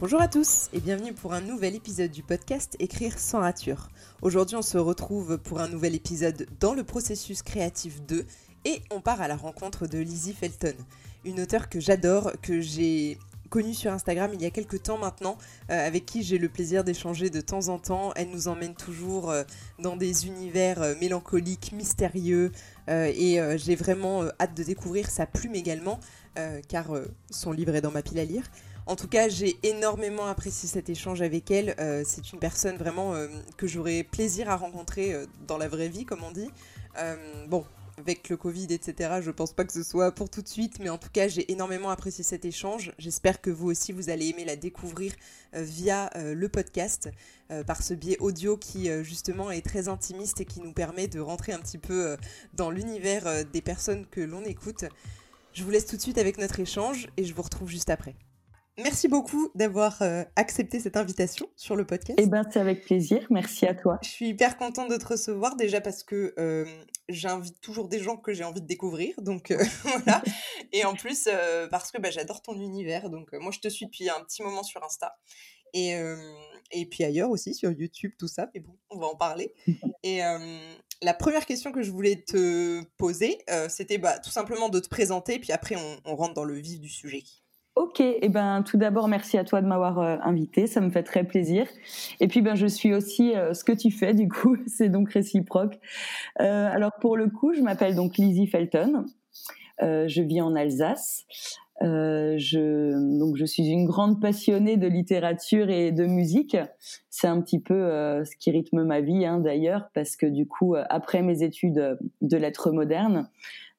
Bonjour à tous et bienvenue pour un nouvel épisode du podcast Écrire sans rature. Aujourd'hui on se retrouve pour un nouvel épisode dans le processus créatif 2 et on part à la rencontre de Lizzie Felton, une auteure que j'adore, que j'ai connue sur Instagram il y a quelques temps maintenant, euh, avec qui j'ai le plaisir d'échanger de temps en temps. Elle nous emmène toujours euh, dans des univers euh, mélancoliques, mystérieux, et j'ai vraiment hâte de découvrir sa plume également, car son livre est dans ma pile à lire. En tout cas, j'ai énormément apprécié cet échange avec elle. Euh, c'est une personne vraiment euh, que j'aurais plaisir à rencontrer euh, dans la vraie vie, comme on dit. bon, avec le Covid, etc., je pense pas que ce soit pour tout de suite, mais en tout cas, j'ai énormément apprécié cet échange. J'espère que vous aussi, vous allez aimer la découvrir via le podcast, par ce biais audio qui, justement, est très intimiste et qui nous permet de rentrer un petit peu dans l'univers des personnes que l'on écoute. Je vous laisse tout de suite avec notre échange et je vous retrouve juste après. Merci beaucoup d'avoir euh, accepté cette invitation sur le podcast. Eh ben, c'est avec plaisir. Merci à toi. Je suis hyper contente de te recevoir déjà parce que euh, j'invite toujours des gens que j'ai envie de découvrir, donc euh, voilà. Et en plus parce que bah, j'adore ton univers, donc moi je te suis depuis un petit moment sur Insta et et puis ailleurs aussi sur YouTube tout ça. Mais bon, on va en parler. Et la première question que je voulais te poser, c'était bah, tout simplement de te présenter, puis après on, on rentre dans le vif du sujet. Ok, et eh ben tout d'abord merci à toi de m'avoir euh, invité, ça me fait très plaisir. Et puis ben je suis aussi euh, ce que tu fais du coup, c'est donc réciproque. Euh, alors pour le coup, je m'appelle donc Lizzie Felton, je vis en Alsace. Je donc je suis une grande passionnée de littérature et de musique. C'est un petit peu ce qui rythme ma vie hein, d'ailleurs parce que du coup après mes études de lettres modernes,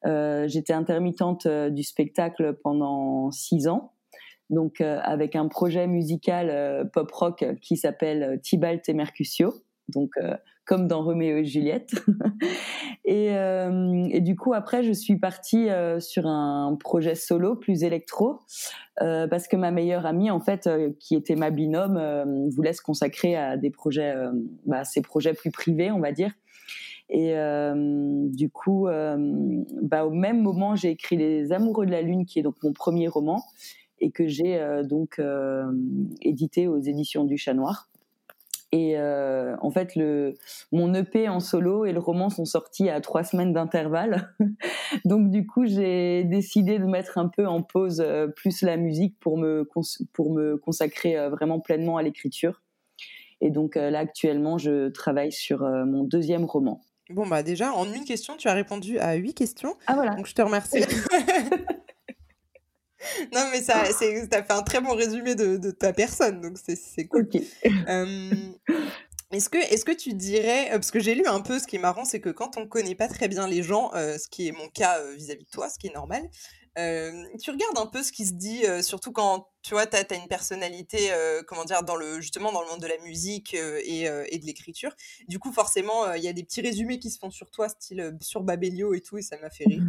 euh, j'étais intermittente euh, du spectacle pendant six ans, donc euh, avec un projet musical pop rock qui s'appelle Tibalt et Mercutio, donc comme dans Roméo et Juliette. et, et, du coup, après, je suis partie sur un projet solo plus électro, parce que ma meilleure amie, en fait, qui était ma binôme, voulait se consacrer à des projets, bah, ces projets plus privés, on va dire. Et euh, du coup, euh, bah, au même moment, j'ai écrit Les Amoureux de la Lune, qui est donc mon premier roman, et que j'ai euh, donc édité aux éditions du Chat Noir. Et en fait, le, mon EP en solo et le roman sont sortis à trois semaines d'intervalle. Donc du coup, j'ai décidé de mettre un peu en pause plus la musique pour me, pour me consacrer vraiment pleinement à l'écriture. Et donc là, actuellement, je travaille sur mon deuxième roman. Bon, bah déjà, en une question, tu as répondu à huit questions. Ah voilà. Donc je te remercie. non, mais ça, as fait un très bon résumé de, ta personne, donc c'est cool. est-ce que, est que tu dirais, parce que j'ai lu un peu, ce qui est marrant, c'est que quand on ne connaît pas très bien les gens, euh, ce qui est mon cas vis à -vis de toi, ce qui est normal, tu regardes un peu ce qui se dit, surtout quand tu vois, tu as, une personnalité, comment dire, dans le, justement dans le monde de la musique et, et, de l'écriture. Du coup, forcément, il y a des petits résumés qui se font sur toi, style sur Babelio et tout, et ça m'a fait rire.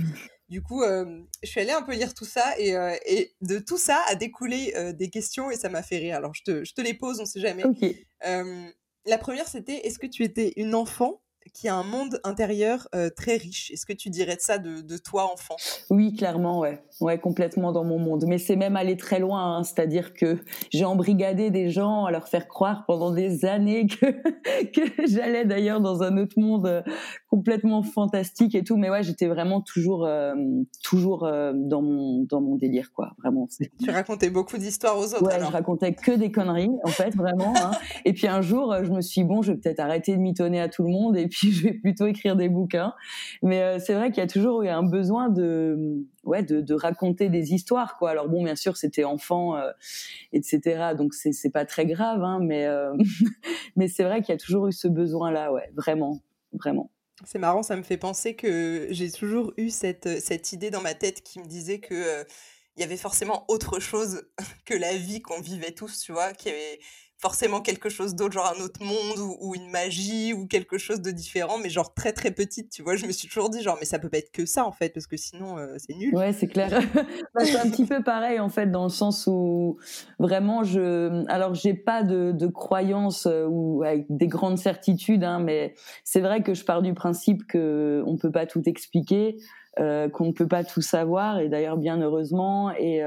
Du coup, je suis allée un peu lire tout ça, et, et de tout ça a découlé des questions, et ça m'a fait rire. Alors, je te, je te les pose, on sait jamais. la première, c'était est-ce que tu étais une enfant qui a un monde intérieur euh, très riche. Est-ce que tu dirais de ça de, toi, enfant? Oui, clairement, ouais. Ouais, complètement dans mon monde. Mais c'est même aller très loin, hein. c'est-à-dire que j'ai embrigadé des gens à leur faire croire pendant des années que, que j'allais d'ailleurs dans un autre monde euh, complètement fantastique et tout. Mais ouais, j'étais vraiment toujours, euh, toujours dans mon dans mon délire, quoi. Vraiment. Tu racontais beaucoup d'histoires aux autres. Ouais, je racontais que des conneries, en fait, vraiment. Hein. Et puis un jour, je me suis dit, bon, je vais peut-être arrêter de mitonner à tout le monde et puis je vais plutôt écrire des bouquins. Mais euh, c'est vrai qu'il y a toujours eu un besoin de, ouais, de, de, raconter des histoires, quoi. Alors bon, bien sûr, c'était enfant, euh, etc. Donc c'est c'est pas très grave, hein, mais euh, mais c'est vrai qu'il y a toujours eu ce besoin-là, ouais, vraiment, vraiment. C'est marrant, ça me fait penser que j'ai toujours eu cette, cette idée dans ma tête qui me disait que il y avait forcément autre chose que la vie qu'on vivait tous, tu vois, forcément quelque chose d'autre, genre un autre monde ou, une magie ou quelque chose de différent, mais genre très très petite, tu vois. Je me suis toujours dit, genre, mais ça peut pas être que ça en fait, parce que sinon euh, c'est nul. Ouais, c'est clair. Bah, c'est un petit peu pareil en fait, dans le sens où vraiment je. Alors, j'ai pas de, de croyance euh, ou avec des grandes certitudes, hein, mais c'est vrai que je pars du principe que on peut pas tout expliquer, euh, qu'on ne peut pas tout savoir, et d'ailleurs, bien heureusement, et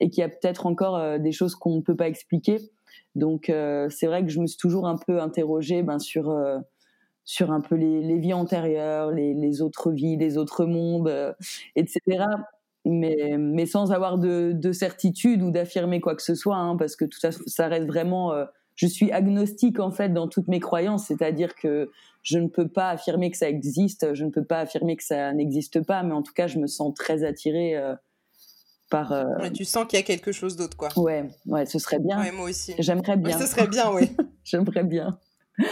et qu'il y a peut-être encore des choses qu'on ne peut pas expliquer. Donc c'est vrai que je me suis toujours un peu interrogée ben, sur sur un peu les, vies antérieures, les, autres vies, les autres mondes, etc. Mais, sans avoir de, certitude ou d'affirmer quoi que ce soit, hein, parce que tout ça, reste vraiment je suis agnostique en fait dans toutes mes croyances, c'est-à-dire que je ne peux pas affirmer que ça existe, je ne peux pas affirmer que ça n'existe pas, mais en tout cas, je me sens très attirée euh, par. Euh, tu sens qu'il y a quelque chose d'autre, quoi. Ouais, ouais, ce serait bien. Ouais, moi aussi. J'aimerais bien. ce serait bien, oui. J'aimerais bien.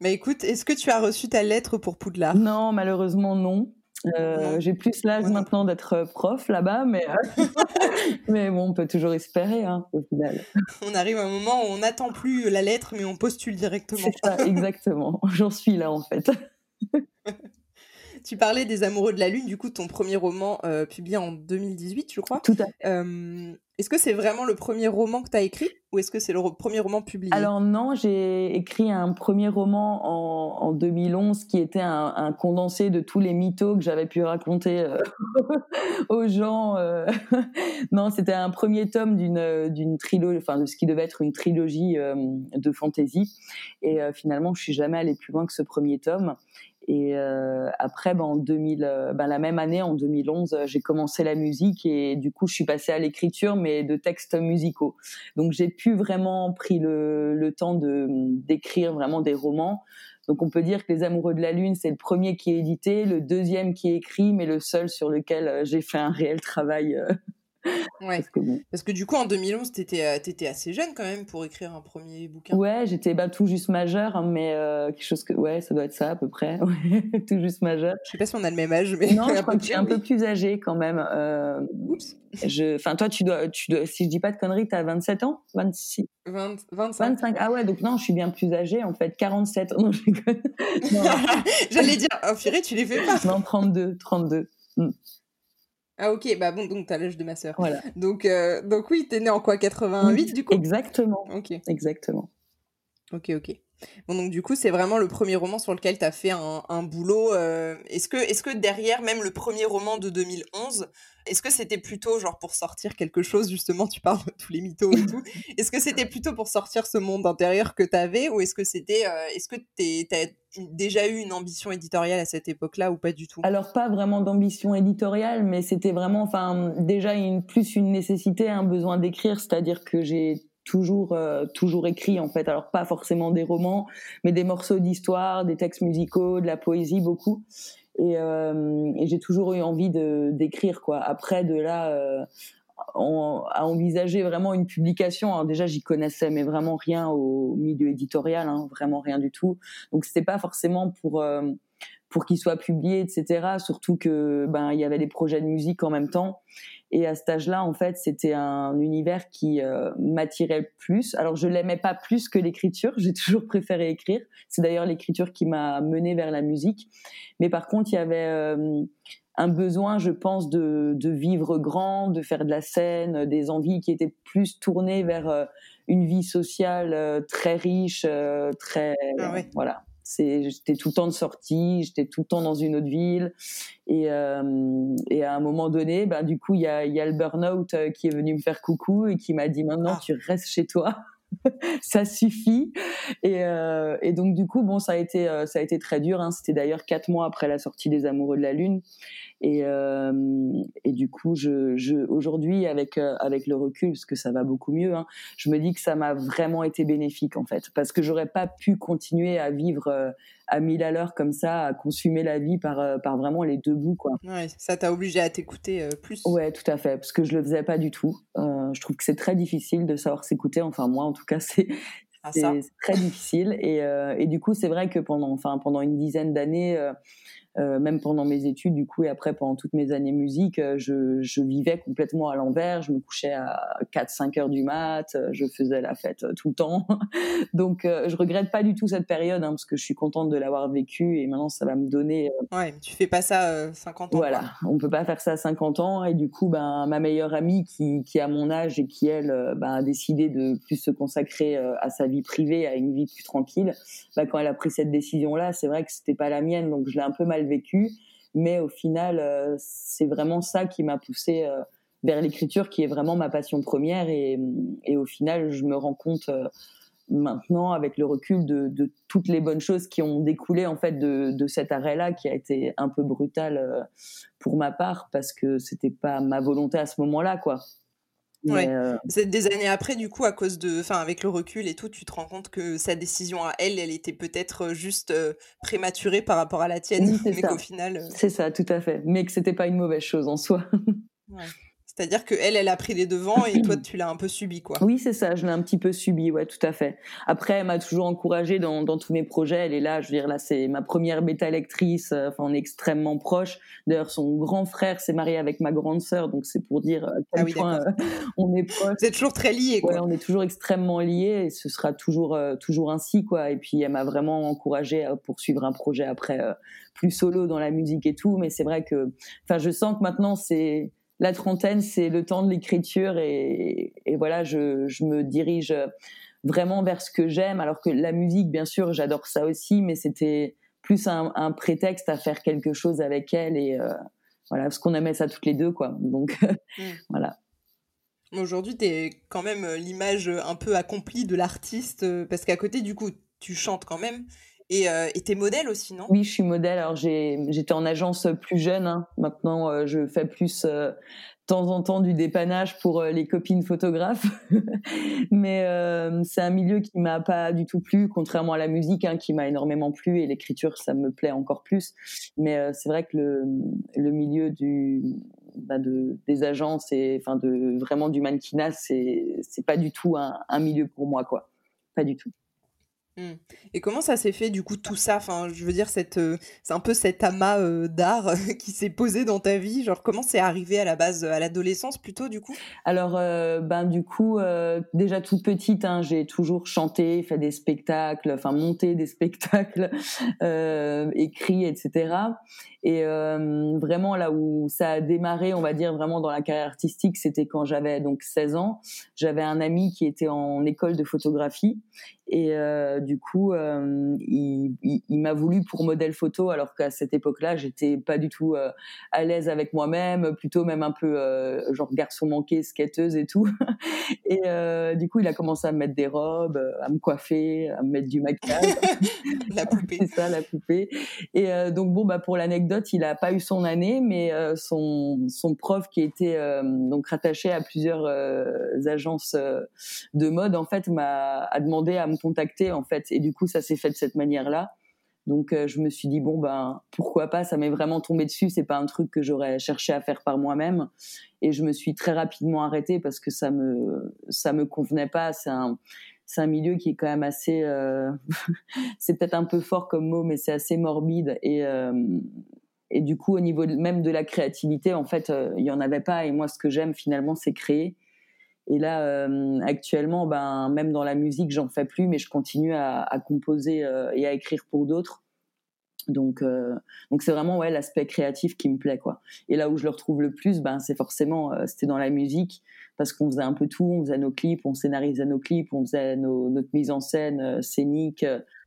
Mais écoute, est-ce que tu as reçu ta lettre pour Poudlard? Non, malheureusement non. Euh, j'ai plus l'âge maintenant d'être euh, prof là-bas, mais, euh, mais bon, on peut toujours espérer hein, au final. On arrive à un moment où on n'attend plus la lettre, mais on postule directement. C'est ça, exactement. J'en suis là en fait. Tu parlais des Amoureux de la Lune, du coup, ton premier roman publié en 2018, je crois. Tout à fait. Est-ce que c'est vraiment le premier roman que tu as écrit ou est-ce que c'est le premier roman publié? Alors non, j'ai écrit un premier roman en, 2011 qui était un, condensé de tous les mythos que j'avais pu raconter euh, aux gens. Euh. non, c'était un premier tome d'une d'une trilogie, enfin de ce qui devait être une trilogie euh, de fantasy. Et finalement, je suis jamais allée plus loin que ce premier tome. Et euh, après, ben, en 2000, euh, ben, la même année, en 2011, euh, j'ai commencé la musique et du coup, je suis passée à l'écriture, mais de textes musicaux. Donc, j'ai pu vraiment pris le, le temps de d'écrire vraiment des romans. Donc, on peut dire que Les Amoureux de la Lune, c'est le premier qui est édité, le deuxième qui est écrit, mais le seul sur lequel j'ai fait un réel travail Ouais. Parce que, du coup, en 2011, tu étais, euh, assez jeune quand même pour écrire un premier bouquin. Ouais, j'étais bah, tout juste majeure, hein, mais euh, quelque chose que. Ouais, ça doit être ça à peu près. tout juste majeure. Je sais pas si on a le même âge, mais. Non, je crois que un peu plus âgée quand même. Euh, Oups. Enfin, toi, tu dois, tu dois, si je dis pas de conneries, tu as 27 ans? 26 20, 25. 25. Ah ouais, donc non, je suis bien plus âgée en fait. 47. Non, J'allais dire, oh, tu les fais pas. Non, 32. 32. Ah ok, bah bon, donc t'as l'âge de ma sœur. Voilà. Donc, euh, donc oui, t'es né en quoi? 88 du coup? Exactement. Ok. Exactement. Ok, ok. Bon, donc du coup, c'est vraiment le premier roman sur lequel tu as fait un, boulot. Euh, est-ce que, est que derrière, même le premier roman de 2011, est-ce que c'était plutôt genre pour sortir quelque chose, justement, tu parles de tous les mythos et tout, est-ce que c'était plutôt pour sortir ce monde intérieur que tu avais ou est-ce que c'était, euh, est-ce que tu as déjà eu une ambition éditoriale à cette époque-là ou pas du tout? Alors pas vraiment d'ambition éditoriale, mais c'était vraiment, enfin, déjà une, plus une nécessité, un besoin d'écrire, c'est-à-dire que j'ai toujours euh, toujours écrit en fait. Alors pas forcément des romans mais des morceaux d'histoire des textes musicaux de la poésie beaucoup. Et, euh, j'ai toujours eu envie de d'écrire quoi. Après de là euh, à envisager vraiment une publication alors déjà j'y connaissais mais vraiment rien au milieu éditorial hein, vraiment rien du tout. Donc c'était pas forcément pour pour qu'il soit publié etc surtout que ben il y avait des projets de musique en même temps et à cet âge-là, en fait, c'était un univers qui euh, m'attirait plus. Alors, je l'aimais pas plus que l'écriture. J'ai toujours préféré écrire. C'est d'ailleurs l'écriture qui m'a menée vers la musique. Mais par contre, il y avait euh, un besoin, je pense, de, de, vivre grand, de faire de la scène, des envies qui étaient plus tournées vers euh, une vie sociale très riche, très ah voilà j'étais tout le temps de sortie, j'étais tout le temps dans une autre ville. Et, euh, et à un moment donné, ben, du coup, il y a, y a le burn-out euh, qui est venu me faire coucou et qui m'a dit maintenant, ah. tu restes chez toi. ça suffit. Et, euh, et, donc du coup, bon, ça a été, ça a été très dur. Hein. C'était d'ailleurs quatre mois après la sortie des Amoureux de la Lune. Et, euh, et du coup, je, je aujourd'hui, avec euh, avec le recul, parce que ça va beaucoup mieux, hein, je me dis que ça m'a vraiment été bénéfique en fait, parce que j'aurais pas pu continuer à vivre euh, à mille à l'heure comme ça, à consumer la vie par par vraiment les deux bouts quoi. Ouais, ça t'a obligé à t'écouter plus. Ouais, tout à fait, parce que je le faisais pas du tout. je trouve que c'est très difficile de savoir s'écouter. Enfin moi, en tout cas, c'est ah, c'est très difficile et, et du coup c'est vrai que pendant enfin pendant une dizaine d'années euh, même pendant mes études, du coup, et après pendant toutes mes années musique, euh, je, je vivais complètement à l'envers. Je me couchais à 4-5 heures du mat, euh, je faisais la fête tout le temps. Donc, je regrette pas du tout cette période, hein, parce que je suis contente de l'avoir vécue et maintenant ça va me donner. Ouais, tu fais pas ça 50 ans. Voilà, on peut pas faire ça à 50 ans et du coup, ben ma meilleure amie qui, qui a mon âge et qui elle ben, a décidé de plus se consacrer à sa vie privée, à une vie plus tranquille, ben, quand elle a pris cette décision là, c'est vrai que c'était pas la mienne, donc je l'ai un peu mal vécu. Mais au final, euh, c'est vraiment ça qui m'a poussé euh, vers l'écriture qui est vraiment ma passion première et, et, au final je me rends compte maintenant avec le recul de, de, toutes les bonnes choses qui ont découlé en fait de, de cet arrêt-là qui a été un peu brutal pour ma part parce que c'était pas ma volonté à ce moment-là quoi. Ouais. Euh, c'est des années après, du coup, à cause de, enfin, avec le recul et tout, tu te rends compte que sa décision à elle, elle était peut-être juste euh, prématurée par rapport à la tienne, mais qu'au final. C'est ça, tout à fait. Mais que c'était pas une mauvaise chose en soi. ouais. C'est-à-dire que elle, elle a pris les devants et toi, tu l'as un peu subi, quoi. Oui, c'est ça. Je l'ai un petit peu subi, ouais, tout à fait. Après, elle m'a toujours encouragée dans, dans, tous mes projets. Elle est là, je veux dire, là, c'est ma première bêta lectrice. Euh, enfin, on est extrêmement proches. D'ailleurs, son grand frère s'est marié avec ma grande sœur, donc c'est pour dire à quel ah point euh, on est proches. Vous êtes toujours très liés, quoi. Ouais, on est toujours extrêmement liés et ce sera toujours, euh, toujours ainsi, quoi. Et puis, elle m'a vraiment encouragée à poursuivre un projet après plus solo dans la musique et tout. Mais c'est vrai que, enfin, je sens que maintenant, c'est la trentaine, c'est le temps de l'écriture et, voilà, je, me dirige vraiment vers ce que j'aime. Alors que la musique, bien sûr, j'adore ça aussi, mais c'était plus un, prétexte à faire quelque chose avec elle et euh, voilà, parce qu'on aimait ça toutes les deux, quoi. Donc mm. voilà. Aujourd'hui, tu es quand même euh, l'image un peu accomplie de l'artiste, euh, parce qu'à côté, du coup, tu chantes quand même. Et euh, t'es modèle aussi, non? Oui, je suis modèle. Alors j'étais en agence plus jeune. Hein. Maintenant, euh, je fais plus euh, de temps en temps du dépannage pour euh, les copines photographes. Mais c'est un milieu qui m'a pas du tout plu, contrairement à la musique, hein, qui m'a énormément plu. Et l'écriture, ça me plaît encore plus. Mais c'est vrai que le, le milieu du bah de, des agences et enfin de vraiment du mannequinat, c'est c'est pas du tout un, un milieu pour moi, quoi. Pas du tout. Mmh. Et comment ça s'est fait du coup tout ça? Enfin, je veux dire, cette, euh, c'est un peu cet amas euh, d'art qui s'est posé dans ta vie. Genre, comment c'est arrivé à la base, à l'adolescence plutôt du coup? Alors, euh, ben du coup, déjà toute petite, hein, j'ai toujours chanté, fait des spectacles, enfin monté des spectacles, écrit, etc. Et vraiment là où ça a démarré, on va dire vraiment dans la carrière artistique, c'était quand j'avais donc 16 ans. J'avais un ami qui était en école de photographie et du coup, euh, il, il, m'a voulu pour modèle photo, alors qu'à cette époque-là, j'étais pas du tout euh, à l'aise avec moi-même, plutôt même un peu euh, genre garçon manqué, skateuse et tout. Et du coup, il a commencé à me mettre des robes, à me coiffer, à me mettre du maquillage. la poupée. C'est ça, la poupée. Et donc bon, bah pour l'anecdote, il a pas eu son année, mais son son prof qui était donc rattaché à plusieurs agences de mode, en fait, m'a a demandé à me contacter en et du coup ça s'est fait de cette manière là donc euh, je me suis dit bon ben pourquoi pas? Ça m'est vraiment tombé dessus. C'est pas un truc que j'aurais cherché à faire par moi-même. Et je me suis très rapidement arrêtée parce que ça me ça me convenait pas. C'est un c'est un milieu qui est quand même assez euh... c'est peut-être un peu fort comme mot mais c'est assez morbide. Et euh... et du coup au niveau même de la créativité en fait il y en avait pas. Et moi ce que j'aime finalement c'est créer et là, euh, actuellement, ben, même dans la musique, j'en fais plus, mais je continue à, à composer euh, et à écrire pour d'autres. Donc, euh, donc c'est vraiment ouais l'aspect créatif qui me plaît quoi. Et là où je le retrouve le plus, ben c'est forcément c'était dans la musique parce qu'on faisait un peu tout, on faisait nos clips, on scénarisait nos clips, on faisait nos, notre mise en scène scénique,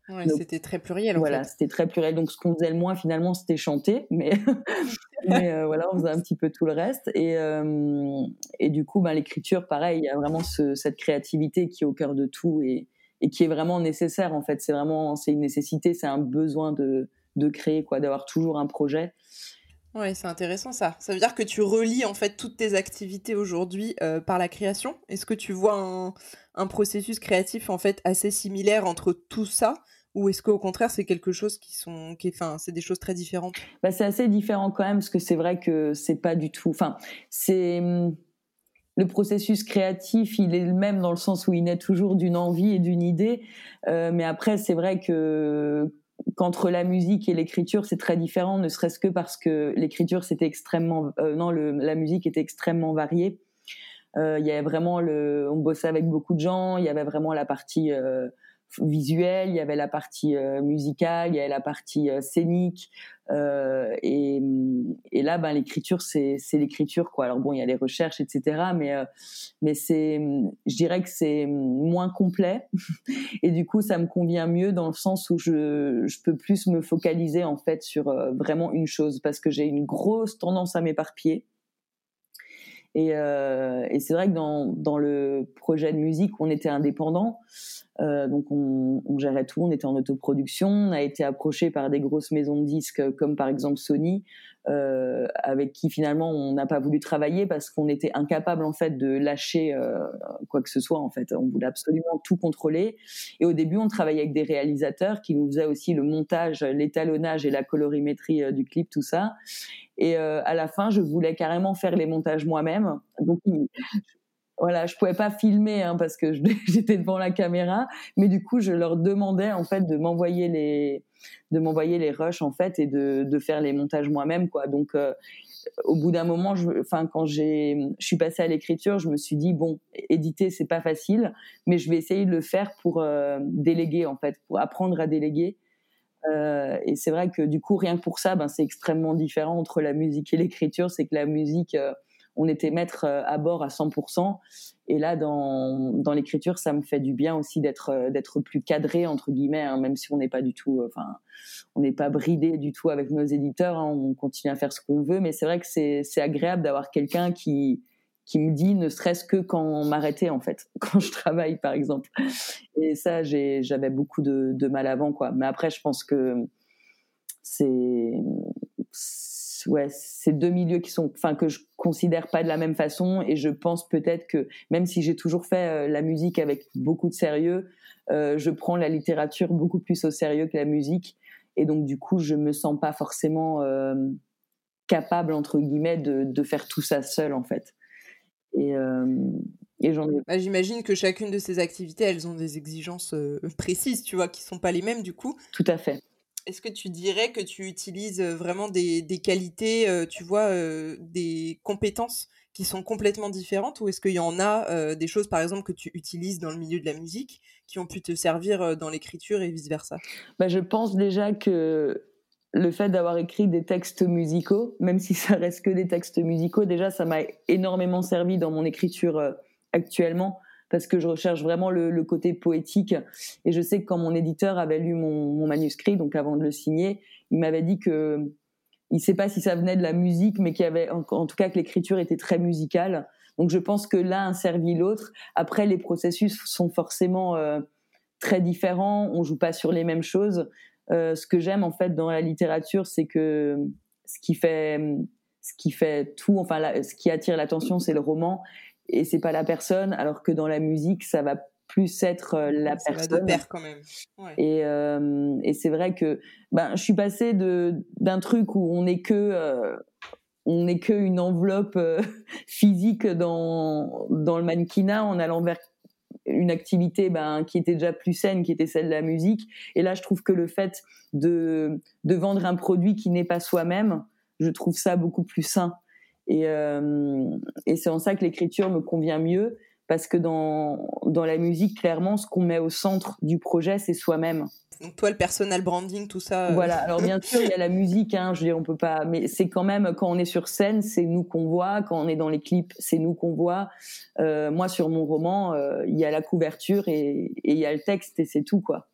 Ouais, c'était très pluriel. En voilà, c'était très pluriel. Donc, ce qu'on faisait le moins, finalement, c'était chanter. Mais, mais euh, voilà, on faisait un petit peu tout le reste. Et, euh, et du coup, ben, l'écriture, pareil, il y a vraiment ce, cette créativité qui est au cœur de tout et, et qui est vraiment nécessaire, en fait. C'est vraiment, c'est une nécessité, c'est un besoin de, de créer, quoi, d'avoir toujours un projet. Ouais, c'est intéressant ça. Ça veut dire que tu relis en fait toutes tes activités aujourd'hui euh, par la création. Est-ce que tu vois un, processus créatif en fait assez similaire entre tout ça ou est-ce qu'au contraire c'est quelque chose qui sont qui enfin c'est des choses très différentes? Bah, c'est assez différent quand même parce que c'est vrai que c'est pas du tout enfin c'est hum, le processus créatif, il est le même dans le sens où il naît toujours d'une envie et d'une idée, euh, mais après c'est vrai que qu'entre la musique et l'écriture, c'est très différent, ne serait-ce que parce que l'écriture, c'était extrêmement, euh, non, le, la musique était extrêmement variée. Euh, il y avait vraiment le, on bossait avec beaucoup de gens, il y avait vraiment la partie euh, visuelle, il y avait la partie euh, musicale, il y avait la partie euh, scénique. Euh, et, et, là, ben, l'écriture, c'est, c'est l'écriture, quoi. Alors bon, il y a les recherches, etc. Mais, mais c'est, je dirais que c'est moins complet. et du coup, ça me convient mieux dans le sens où je, je peux plus me focaliser, en fait, sur vraiment une chose. Parce que j'ai une grosse tendance à m'éparpiller. Et, et c'est vrai que dans, dans le projet de musique, on était indépendant. Euh, donc on, on, gérait tout, on était en autoproduction, on a été approché par des grosses maisons de disques comme par exemple Sony, euh, avec qui finalement on n'a pas voulu travailler parce qu'on était incapable en fait de lâcher euh, quoi que ce soit en fait. On voulait absolument tout contrôler. Et au début on travaillait avec des réalisateurs qui nous faisaient aussi le montage, l'étalonnage et la colorimétrie euh, du clip, tout ça. Et euh, à la fin je voulais carrément faire les montages moi-même. Voilà, je pouvais pas filmer hein, parce que j'étais devant la caméra, mais du coup, je leur demandais en fait de m'envoyer les de m'envoyer les rushs en fait et de, de faire les montages moi-même quoi. Donc euh, au bout d'un moment, quand j'ai je suis passée à l'écriture, je me suis dit bon, éditer c'est pas facile, mais je vais essayer de le faire pour euh, déléguer en fait, pour apprendre à déléguer. Euh, et c'est vrai que du coup, rien que pour ça, ben, c'est extrêmement différent entre la musique et l'écriture. C'est que la musique, on était maître euh, à bord à 100%. Et là, dans, l'écriture, ça me fait du bien aussi d'être euh, d'être plus cadré entre guillemets, hein, même si on n'est pas du tout, euh, enfin, on n'est pas bridé du tout avec nos éditeurs. Hein, on continue à faire ce qu'on veut, mais c'est vrai que c'est c'est agréable d'avoir quelqu'un qui qui me dit ne serait-ce que quand m'arrêter en fait quand je travaille par exemple et ça j'avais beaucoup de, de mal avant quoi mais après je pense que c'est ouais, c'est deux milieux qui sont, enfin, que je considère pas de la même façon. Et je pense peut-être que même si j'ai toujours fait euh, la musique avec beaucoup de sérieux, euh, je prends la littérature beaucoup plus au sérieux que la musique. Et donc, du coup, je me sens pas forcément euh, capable, entre guillemets, de, de, faire tout ça seul, en fait. Et, et j'en ai... Bah, J'imagine que chacune de ces activités, elles ont des exigences précises, tu vois, qui sont pas les mêmes, du coup. Tout à fait. Est-ce que tu dirais que tu utilises vraiment des, qualités, tu vois, des compétences qui sont complètement différentes ou est-ce qu'il y en a des choses, par exemple, que tu utilises dans le milieu de la musique qui ont pu te servir dans l'écriture et vice-versa? Bah, Je pense déjà que le fait d'avoir écrit des textes musicaux, même si ça reste que des textes musicaux, déjà, ça m'a énormément servi dans mon écriture actuellement parce que je recherche vraiment le, côté poétique. Et je sais que quand mon éditeur avait lu mon, manuscrit, donc avant de le signer, il m'avait dit que il sait pas si ça venait de la musique, mais qu'il avait, en, tout cas, que l'écriture était très musicale. Donc je pense que l'un servi l'autre. Après, les processus sont forcément euh, très différents. On joue pas sur les mêmes choses. Euh, ce que j'aime en fait dans la littérature, c'est que ce qui fait ce qui fait tout, enfin ce qui attire l'attention, c'est le roman et c'est pas la personne, alors que dans la musique, ça va plus être euh, la ça personne. Va quand même. Ouais. Et, euh, et c'est vrai que ben, je suis passée de d'un truc où on n'est que euh, on n'est que une enveloppe euh, physique dans dans le mannequinat en allant vers une activité ben, qui était déjà plus saine, qui était celle de la musique. Et là, je trouve que le fait de, de vendre un produit qui n'est pas soi-même, je trouve ça beaucoup plus sain. Et, euh, et c'est en ça que l'écriture me convient mieux, parce que dans, dans la musique, clairement, ce qu'on met au centre du projet, c'est soi-même. Donc toi, le personal branding, tout ça. Euh... Voilà. Alors bien sûr, il y a la musique. Hein, je veux dire, on peut pas. Mais c'est quand même quand on est sur scène, c'est nous qu'on voit. Quand on est dans les clips, c'est nous qu'on voit. Euh, moi, sur mon roman, euh, il y a la couverture et il y a le texte et c'est tout quoi.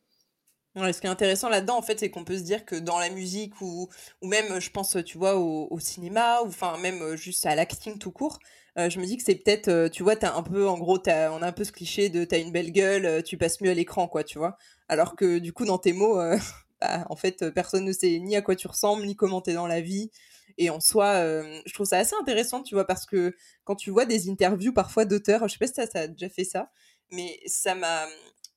Ce qui est intéressant là-dedans, en fait, c'est qu'on peut se dire que dans la musique ou, même, je pense, tu vois, au, cinéma ou enfin même juste à l'acting tout court, euh, je me dis que c'est peut-être, euh, tu vois, t'as un peu, en gros, as, on a un peu ce cliché de t'as une belle gueule, euh, tu passes mieux à l'écran, quoi, tu vois. Alors que du coup, dans tes mots, euh, bah, en fait, personne ne sait ni à quoi tu ressembles, ni comment t'es dans la vie. Et en soi, euh, je trouve ça assez intéressant, tu vois, parce que quand tu vois des interviews parfois d'auteurs, je sais pas si ça a déjà fait ça, mais ça m'a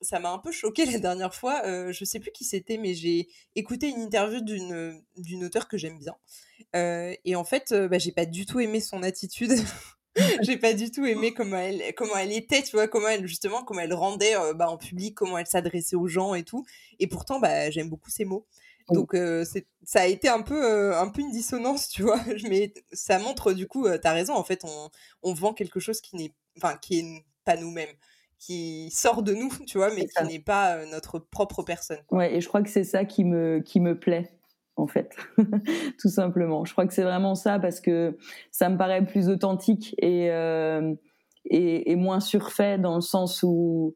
ça m'a un peu choqué la dernière fois. Euh, je sais plus qui c'était, mais j'ai écouté une interview d'une d'une auteure que j'aime bien. Euh, et en fait, euh, bah, j'ai pas du tout aimé son attitude. j'ai pas du tout aimé comment elle comment elle était, tu vois, comment elle justement comment elle rendait euh, bah, en public, comment elle s'adressait aux gens et tout. Et pourtant, bah, j'aime beaucoup ses mots. Donc euh, ça a été un peu euh, un peu une dissonance, tu vois. Mais ça montre du coup, t'as raison. En fait, on on vend quelque chose qui n'est, enfin, qui est pas nous-mêmes qui sort de nous, tu vois, mais qui n'est pas euh, notre propre personne. Ouais, et je crois que c'est ça qui me, qui me plaît, en fait, tout simplement. Je crois que c'est vraiment ça parce que ça me paraît plus authentique et, euh, et, et, moins surfait dans le sens où,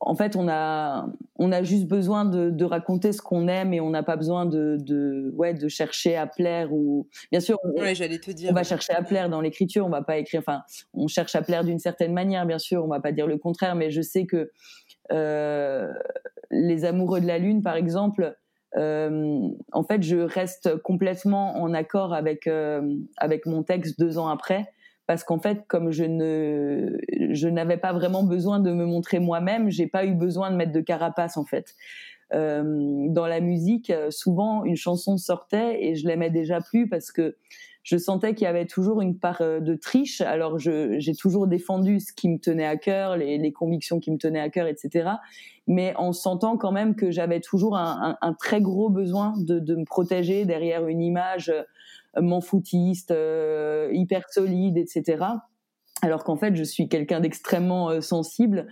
en fait, on a, on a juste besoin de, de raconter ce qu'on aime et on n'a pas besoin de, de, ouais, de chercher à plaire ou, bien sûr, on, j'allais te dire. on va chercher à plaire dans l'écriture, on va pas écrire, enfin, on cherche à plaire d'une certaine manière, bien sûr, on va pas dire le contraire, mais je sais que euh, les amoureux de la lune, par exemple, euh, en fait, je reste complètement en accord avec euh, avec mon texte deux ans après parce qu'en fait, comme je ne, je n'avais pas vraiment besoin de me montrer moi-même, j'ai pas eu besoin de mettre de carapace en fait. Euh, dans la musique, souvent une chanson sortait et je l'aimais déjà plus parce que je sentais qu'il y avait toujours une part euh, de triche. Alors j'ai toujours défendu ce qui me tenait à cœur, les, les, convictions qui me tenaient à cœur, etc. Mais en sentant quand même que j'avais toujours un, un, un, très gros besoin de, de, me protéger derrière une image euh, m'enfoutiste, euh, hyper solide, etc alors qu'en fait je suis quelqu'un d'extrêmement euh, sensible.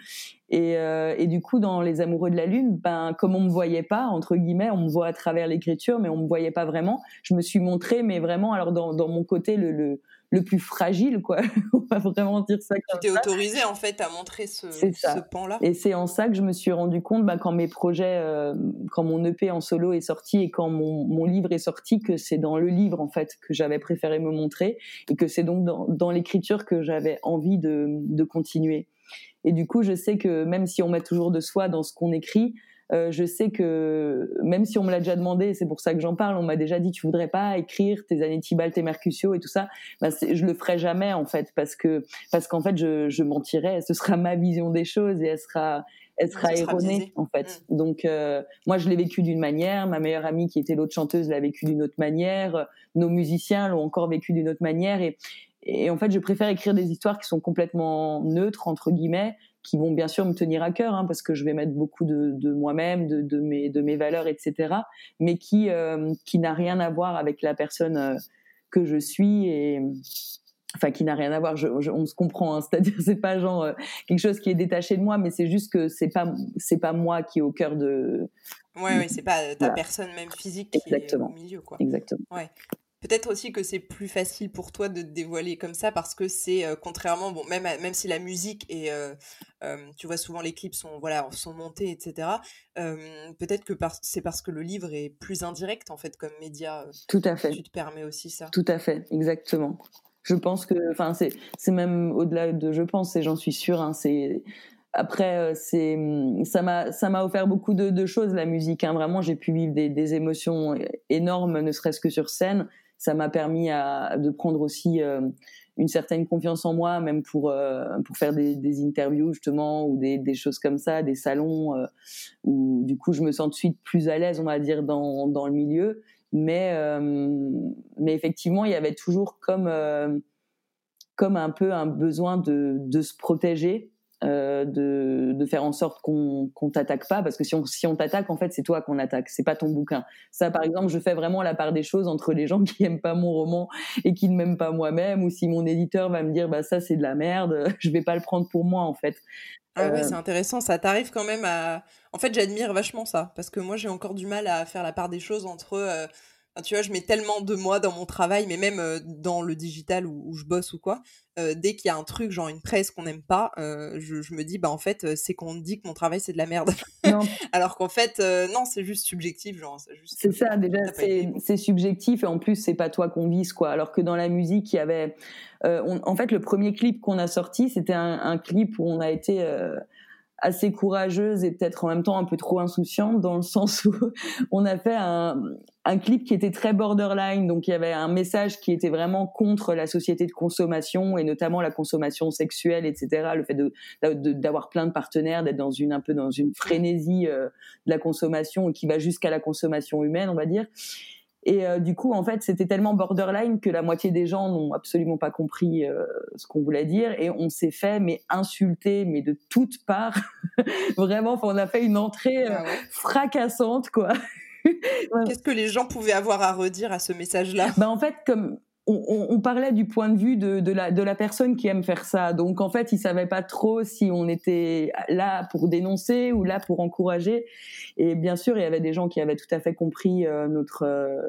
Et, euh, et, du coup dans les amoureux de la lune ben comme on me voyait pas entre guillemets on me voit à travers l'écriture mais on me voyait pas vraiment. Je me suis montrée mais vraiment alors dans, dans mon côté le, le, le plus fragile, quoi. On va vraiment dire ça. Tu t'es autorisé en fait à montrer ce, ce pan-là. Et c'est en ça que je me suis rendu compte, bah, quand mes projets, euh, quand mon EP en solo est sorti et quand mon, mon livre est sorti, que c'est dans le livre en fait que j'avais préféré me montrer et que c'est donc dans, dans l'écriture que j'avais envie de, de continuer. Et du coup, je sais que même si on met toujours de soi dans ce qu'on écrit, euh, je sais que même si on me l'a déjà demandé, c'est pour ça que j'en parle, on m'a déjà dit tu voudrais pas écrire tes années Tibalt tes Mercutio et tout ça, bah, je le ferai jamais en fait parce que parce qu'en fait je, je mentirais, ce sera ma vision des choses et elle sera elle sera erronée en fait. Mm. Donc euh, moi je l'ai vécu d'une manière, ma meilleure amie qui était l'autre chanteuse l'a vécu d'une autre manière, nos musiciens l'ont encore vécu d'une autre manière et et en fait, je préfère écrire des histoires qui sont complètement neutres entre guillemets, qui vont bien sûr me tenir à cœur, hein, parce que je vais mettre beaucoup de, de moi-même, de, de, mes, de mes valeurs, etc., mais qui, euh, qui n'a rien à voir avec la personne euh, que je suis et enfin qui n'a rien à voir. Je, on se comprend, hein, c'est-à-dire c'est pas genre euh, quelque chose qui est détaché de moi, mais c'est juste que c'est pas c'est pas moi qui est au cœur de. Ouais, ouais c'est pas ta personne même physique qui est au milieu, quoi. Exactement. Ouais. Peut-être aussi que c'est plus facile pour toi de te dévoiler comme ça parce que c'est euh, contrairement, bon, même, même si la musique et euh, euh, tu vois souvent les clips sont voilà sont montés, etc. Peut-être que c'est parce que le livre est plus indirect en fait comme média. Tout à fait. Tu te permets aussi ça. Tout à fait, exactement. Je pense que, enfin, c'est c'est même au-delà de je pense, et j'en suis sûre, hein, c'est après, c'est ça m'a ça m'a offert beaucoup de, de, choses la musique. Hein. Vraiment, j'ai pu vivre des, des émotions énormes, ne serait-ce que sur scène ça m'a permis à, de prendre aussi euh, une certaine confiance en moi, même pour euh, pour faire des, des, interviews justement ou des, des, choses comme ça, des salons euh, où du coup je me sens tout de suite plus à l'aise, on va dire dans dans le milieu. Mais mais effectivement, il y avait toujours comme comme un peu un besoin de de se protéger euh, de, de, faire en sorte qu'on qu'on t'attaque pas parce que si on si on t'attaque en fait c'est toi qu'on attaque c'est pas ton bouquin. Ça par exemple je fais vraiment la part des choses entre les gens qui aiment pas mon roman et qui ne m'aiment pas moi-même ou si mon éditeur va me dire bah ça c'est de la merde je vais pas le prendre pour moi en fait. Ah ouais, euh, c'est intéressant, ça t'arrive quand même à... En fait, j'admire vachement ça, parce que moi, j'ai encore du mal à faire la part des choses entre euh, tu vois, je mets tellement de moi dans mon travail, mais même euh, dans le digital où, je bosse ou quoi, euh, dès qu'il y a un truc, genre une presse qu'on n'aime pas, euh, je, me dis, bah en fait, c'est qu'on dit que mon travail c'est de la merde. Alors qu'en fait, non, c'est juste subjectif, genre. C'est ça, déjà, c'est subjectif et en plus, c'est pas toi qu'on vise, quoi. Alors que dans la musique, il y avait. en fait, le premier clip qu'on a sorti, c'était un, un, clip où on a été assez courageuse et peut-être en même temps un peu trop insouciante dans le sens où on a fait un, un clip qui était très borderline, donc il y avait un message qui était vraiment contre la société de consommation et notamment la consommation sexuelle, etc. Le fait de d'avoir plein de partenaires, d'être dans une un peu dans une frénésie euh, de la consommation qui va jusqu'à la consommation humaine, on va dire. Et euh, du coup, en fait, c'était tellement borderline que la moitié des gens n'ont absolument pas compris euh, ce qu'on voulait dire et on s'est fait mais insulter mais de toutes parts. Vraiment, on a fait une entrée euh, ah fracassante quoi. Qu'est-ce que les gens pouvaient avoir à redire à ce message-là? Ben, en fait, comme on, parlait du point de vue de, la, de la personne qui aime faire ça. Donc en fait, ils savaient pas trop si on était là pour dénoncer ou là pour encourager. Et bien sûr, il y avait des gens qui avaient tout à fait compris euh, notre euh,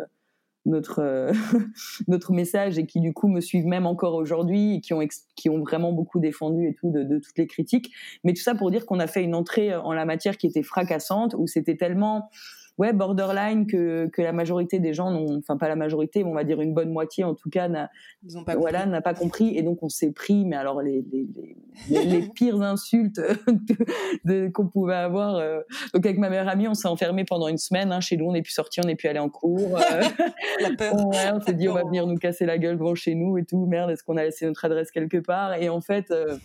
notre notre message et qui du coup me suivent même encore aujourd'hui et qui ont qui ont vraiment beaucoup défendu et tout de, de, toutes les critiques mais tout ça pour dire qu'on a fait une entrée en la matière qui était fracassante où c'était tellement ouais borderline que, que la majorité des gens n'ont enfin pas la majorité mais on va dire une bonne moitié en tout cas n'a pas voilà n'a pas compris et donc on s'est pris mais alors les les, les, les pires insultes de, qu'on pouvait avoir euh. donc avec ma meilleure amie on s'est enfermé pendant une semaine hein, chez nous on n'est plus sorti on n'est plus allé en cours euh. la peur. Ouais, on s'est dit on va venir nous casser la gueule devant chez nous et tout merde est-ce qu'on a laissé notre adresse quelque part? Et en fait euh,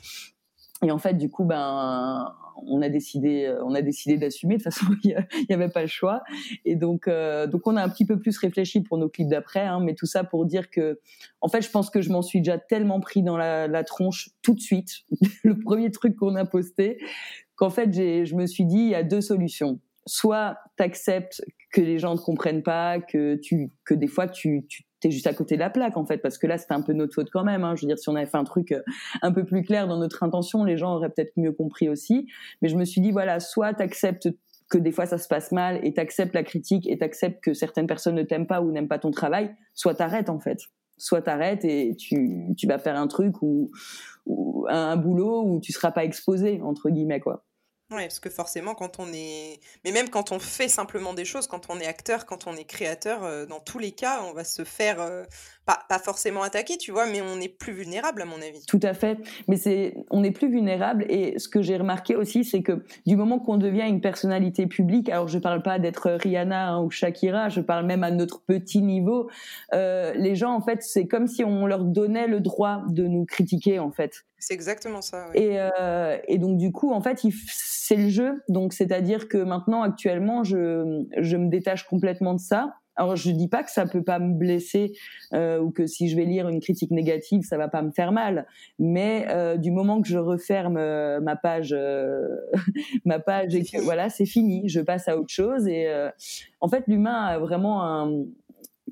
et en fait, du coup, ben, on a décidé, on a décidé d'assumer. De toute façon, il n'y avait pas le choix. Et donc, euh, donc, on a un petit peu plus réfléchi pour nos clips d'après. Hein, mais tout ça pour dire que, en fait, je pense que je m'en suis déjà tellement pris dans la, tronche tout de suite. le premier truc qu'on a posté, qu'en fait, je me suis dit, il y a deux solutions. Soit t'acceptes que les gens ne comprennent pas, que tu, que des fois tu, tu t'es juste à côté de la plaque en fait parce que là c'était un peu notre faute quand même hein. je veux dire si on avait fait un truc euh, un peu plus clair dans notre intention les gens auraient peut-être mieux compris aussi. Mais je me suis dit voilà soit t'acceptes que des fois ça se passe mal et t'acceptes la critique et t'acceptes que certaines personnes ne t'aiment pas ou n'aiment pas ton travail soit t'arrêtes en fait. Soit t'arrêtes et tu, tu vas faire un truc ou, un boulot où tu seras pas exposé entre guillemets quoi oui, parce que forcément, quand on est. Mais même quand on fait simplement des choses, quand on est acteur, quand on est créateur, euh, dans tous les cas, on va se faire. Euh, pas, pas, forcément attaquer, tu vois, mais on est plus vulnérable, à mon avis. Tout à fait. Mais c'est, on est plus vulnérable. Et ce que j'ai remarqué aussi, c'est que du moment qu'on devient une personnalité publique, alors je parle pas d'être Rihanna hein, ou Shakira, je parle même à notre petit niveau, euh, les gens, en fait, c'est comme si on leur donnait le droit de nous critiquer, en fait. C'est exactement ça. Et, euh, et, donc du coup, en fait, c'est le jeu. Donc c'est-à-dire que maintenant, actuellement, je, je me détache complètement de ça. Alors je dis pas que ça peut pas me blesser euh, ou que si je vais lire une critique négative, ça va pas me faire mal. Mais euh, du moment que je referme euh, ma page, ma page et que voilà, c'est fini. Je passe à autre chose. Et en fait, l'humain a vraiment un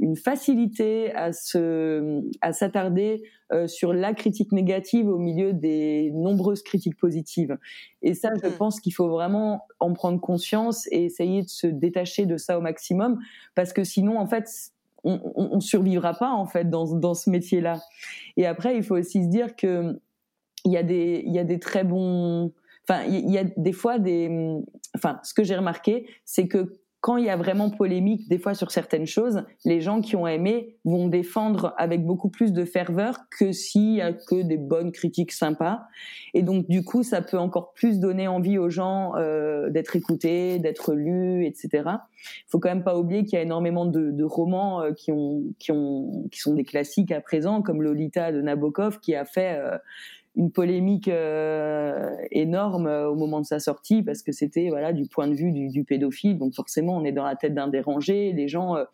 une facilité à se à s'attarder euh, sur la critique négative au milieu des nombreuses critiques positives et ça je mmh. pense qu'il faut vraiment en prendre conscience et essayer de se détacher de ça au maximum parce que sinon en fait on, on, survivra pas en fait dans dans ce métier là et après il faut aussi se dire que il y a des il y a des très bons enfin il y a des fois des enfin ce que j'ai remarqué c'est que quand il y a vraiment polémique, des fois sur certaines choses, les gens qui ont aimé vont défendre avec beaucoup plus de ferveur que s'il y a que des bonnes critiques sympas. Et donc du coup, ça peut encore plus donner envie aux gens euh, d'être écoutés, d'être lus, etc. Il faut quand même pas oublier qu'il y a énormément de, de romans euh, qui ont qui ont qui sont des classiques à présent, comme Lolita de Nabokov, qui a fait euh, une polémique euh, énorme euh, au moment de sa sortie parce que c'était voilà du point de vue du, du, pédophile. Donc forcément on est dans la tête d'un dérangé. Les gens euh,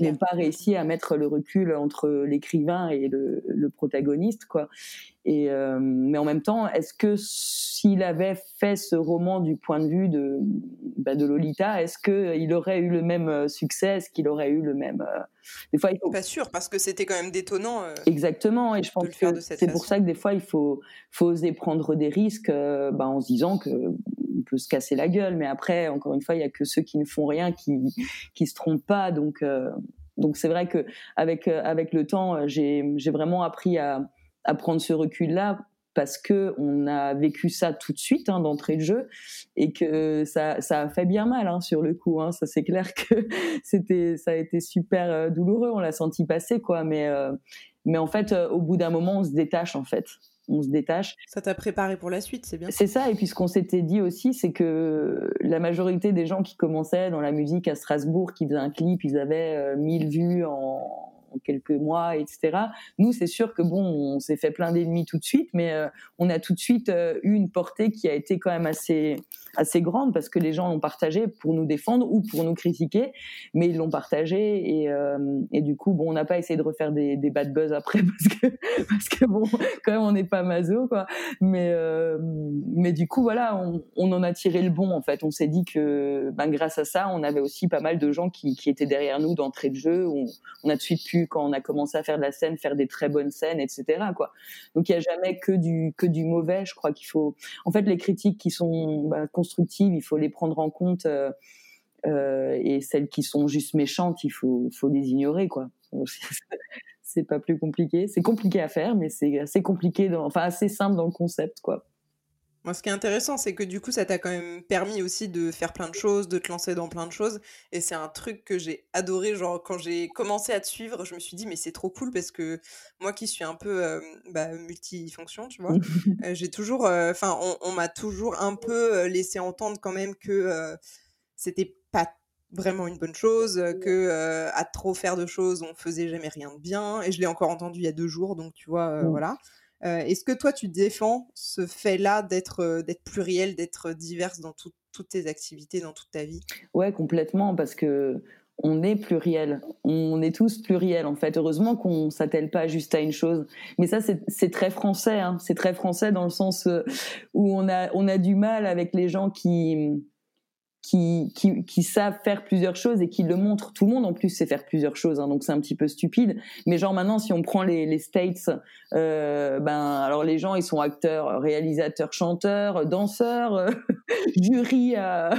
n'ont pas réussi à mettre le recul entre l'écrivain et le, le, protagoniste quoi. Et euh, mais en même temps, est-ce que s'il avait fait ce roman du point de vue de bah, de Lolita, est-ce que il aurait eu le même euh, succès? Est-ce qu'il aurait eu le même euh... Des fois, il faut... pas sûr parce que c'était quand même détonnant. Euh, Exactement, et je pense que c'est pour ça que des fois il faut faut oser prendre des risques, euh, bah, en se disant que on peut se casser la gueule, mais après, encore une fois, il y a que ceux qui ne font rien qui qui se trompent pas, donc donc c'est vrai que avec avec le temps, j'ai j'ai vraiment appris à à prendre ce recul-là parce que on a vécu ça tout de suite hein, d'entrée de jeu et que ça, ça a fait bien mal hein, sur le coup. Hein. Ça c'est clair que c'était, ça a été super euh, douloureux. On l'a senti passer quoi, mais euh, mais en fait, euh, au bout d'un moment, on se détache en fait. On se détache. Ça t'a préparé pour la suite, c'est bien. C'est ça. Et puis ce qu'on s'était dit aussi, c'est que la majorité des gens qui commençaient dans la musique à Strasbourg, qui faisaient un clip, ils avaient 1000 vues en quelques mois, etc. Nous, c'est sûr que bon, on s'est fait plein d'ennemis tout de suite, mais euh, on a tout de suite euh, eu une portée qui a été quand même assez assez grande parce que les gens l'ont partagé pour nous défendre ou pour nous critiquer, mais ils l'ont partagé et, euh, et du coup, bon, on n'a pas essayé de refaire des, des bad buzz après parce que parce que bon, quand même, on n'est pas maso quoi. Mais mais du coup, voilà, on, on, en a tiré le bon en fait. On s'est dit que ben, grâce à ça, on avait aussi pas mal de gens qui, qui étaient derrière nous d'entrée de jeu. On, on a tout de suite pu quand on a commencé à faire de la scène, faire des très bonnes scènes, etc. Quoi. Donc il y a jamais que du que du mauvais. Je crois qu'il faut, en fait, les critiques qui sont bah, il faut les prendre en compte. Euh, et celles qui sont juste méchantes, il faut, les ignorer, quoi. c'est pas plus compliqué. C'est compliqué à faire, mais c'est assez compliqué, assez simple dans le concept, quoi. Moi, ce qui est intéressant, c'est que du coup, ça t'a quand même permis aussi de faire plein de choses, de te lancer dans plein de choses. Et c'est un truc que j'ai adoré. Genre, quand j'ai commencé à te suivre, je me suis dit, mais c'est trop cool parce que moi qui suis un peu bah, multifonction, tu vois, j'ai toujours. Enfin, on, m'a toujours un peu laissé entendre quand même que c'était pas vraiment une bonne chose, que à trop faire de choses, on faisait jamais rien de bien. Et je l'ai encore entendu il y a deux jours, donc tu vois, voilà. Euh, est-ce que toi, tu défends ce fait-là d'être euh, d'être pluriel, d'être diverse dans toutes tes activités, dans toute ta vie? Ouais, complètement, parce que on est pluriel. On est tous pluriels, en fait. Heureusement qu'on s'attelle pas juste à une chose. Mais ça, c'est très français. Hein. C'est très français dans le sens euh, où on a, on a du mal avec les gens qui, qui, qui, qui, savent faire plusieurs choses et qui le montrent. Tout le monde en plus sait faire plusieurs choses, hein, donc c'est un petit peu stupide. Mais genre maintenant, si on prend les, les States, euh, ben alors les gens ils sont acteurs, réalisateurs, chanteurs, danseurs, euh, jury à,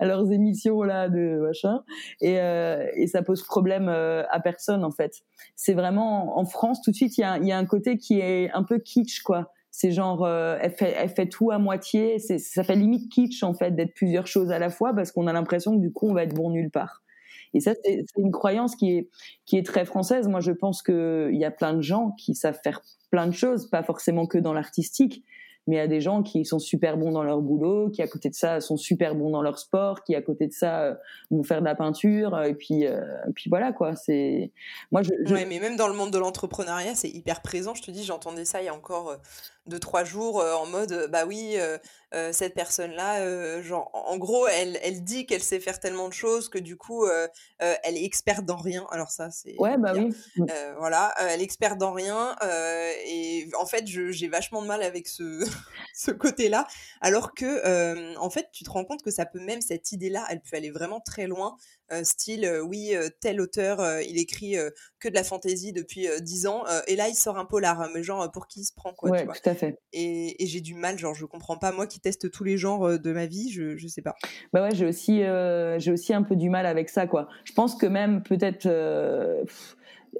à, leurs émissions là de machin, et, euh, et ça pose problème euh, à personne en fait. C'est vraiment en France tout de suite il y a, y a un côté qui est un peu kitsch quoi c'est genre, euh, elle, fait, elle fait tout à moitié. Ça fait limite kitsch en fait d'être plusieurs choses à la fois parce qu'on a l'impression que du coup on va être bon nulle part. Et ça, c'est une croyance qui est qui est très française. Moi, je pense qu'il y a plein de gens qui savent faire plein de choses, pas forcément que dans l'artistique, mais il y a des gens qui sont super bons dans leur boulot, qui à côté de ça sont super bons dans leur sport, qui à côté de ça euh, vont faire de la peinture, et puis, euh, puis voilà quoi. C'est moi je, Ouais, mais même dans le monde de l'entrepreneuriat, c'est hyper présent. Je te dis, j'entendais ça il y a encore deux trois jours en mode bah oui cette personne là genre en gros elle, elle dit qu'elle sait faire tellement de choses que du coup elle est experte dans rien alors ça c'est ouais bah oui mmh. voilà elle est experte dans rien et en fait j'ai vachement de mal avec ce ce côté là alors que en fait tu te rends compte que ça peut même cette idée là elle peut aller vraiment très loin euh, style euh, oui euh, tel auteur il écrit que de la fantaisie depuis dix ans et là il sort un polar hein, mais genre pour qui il se prend quoi ouais, tout à fait. Et, j'ai du mal genre je comprends pas moi qui teste tous les genres de ma vie je je sais pas. Bah ouais j'ai aussi j'ai aussi un peu du mal avec ça quoi. Je pense que même peut-être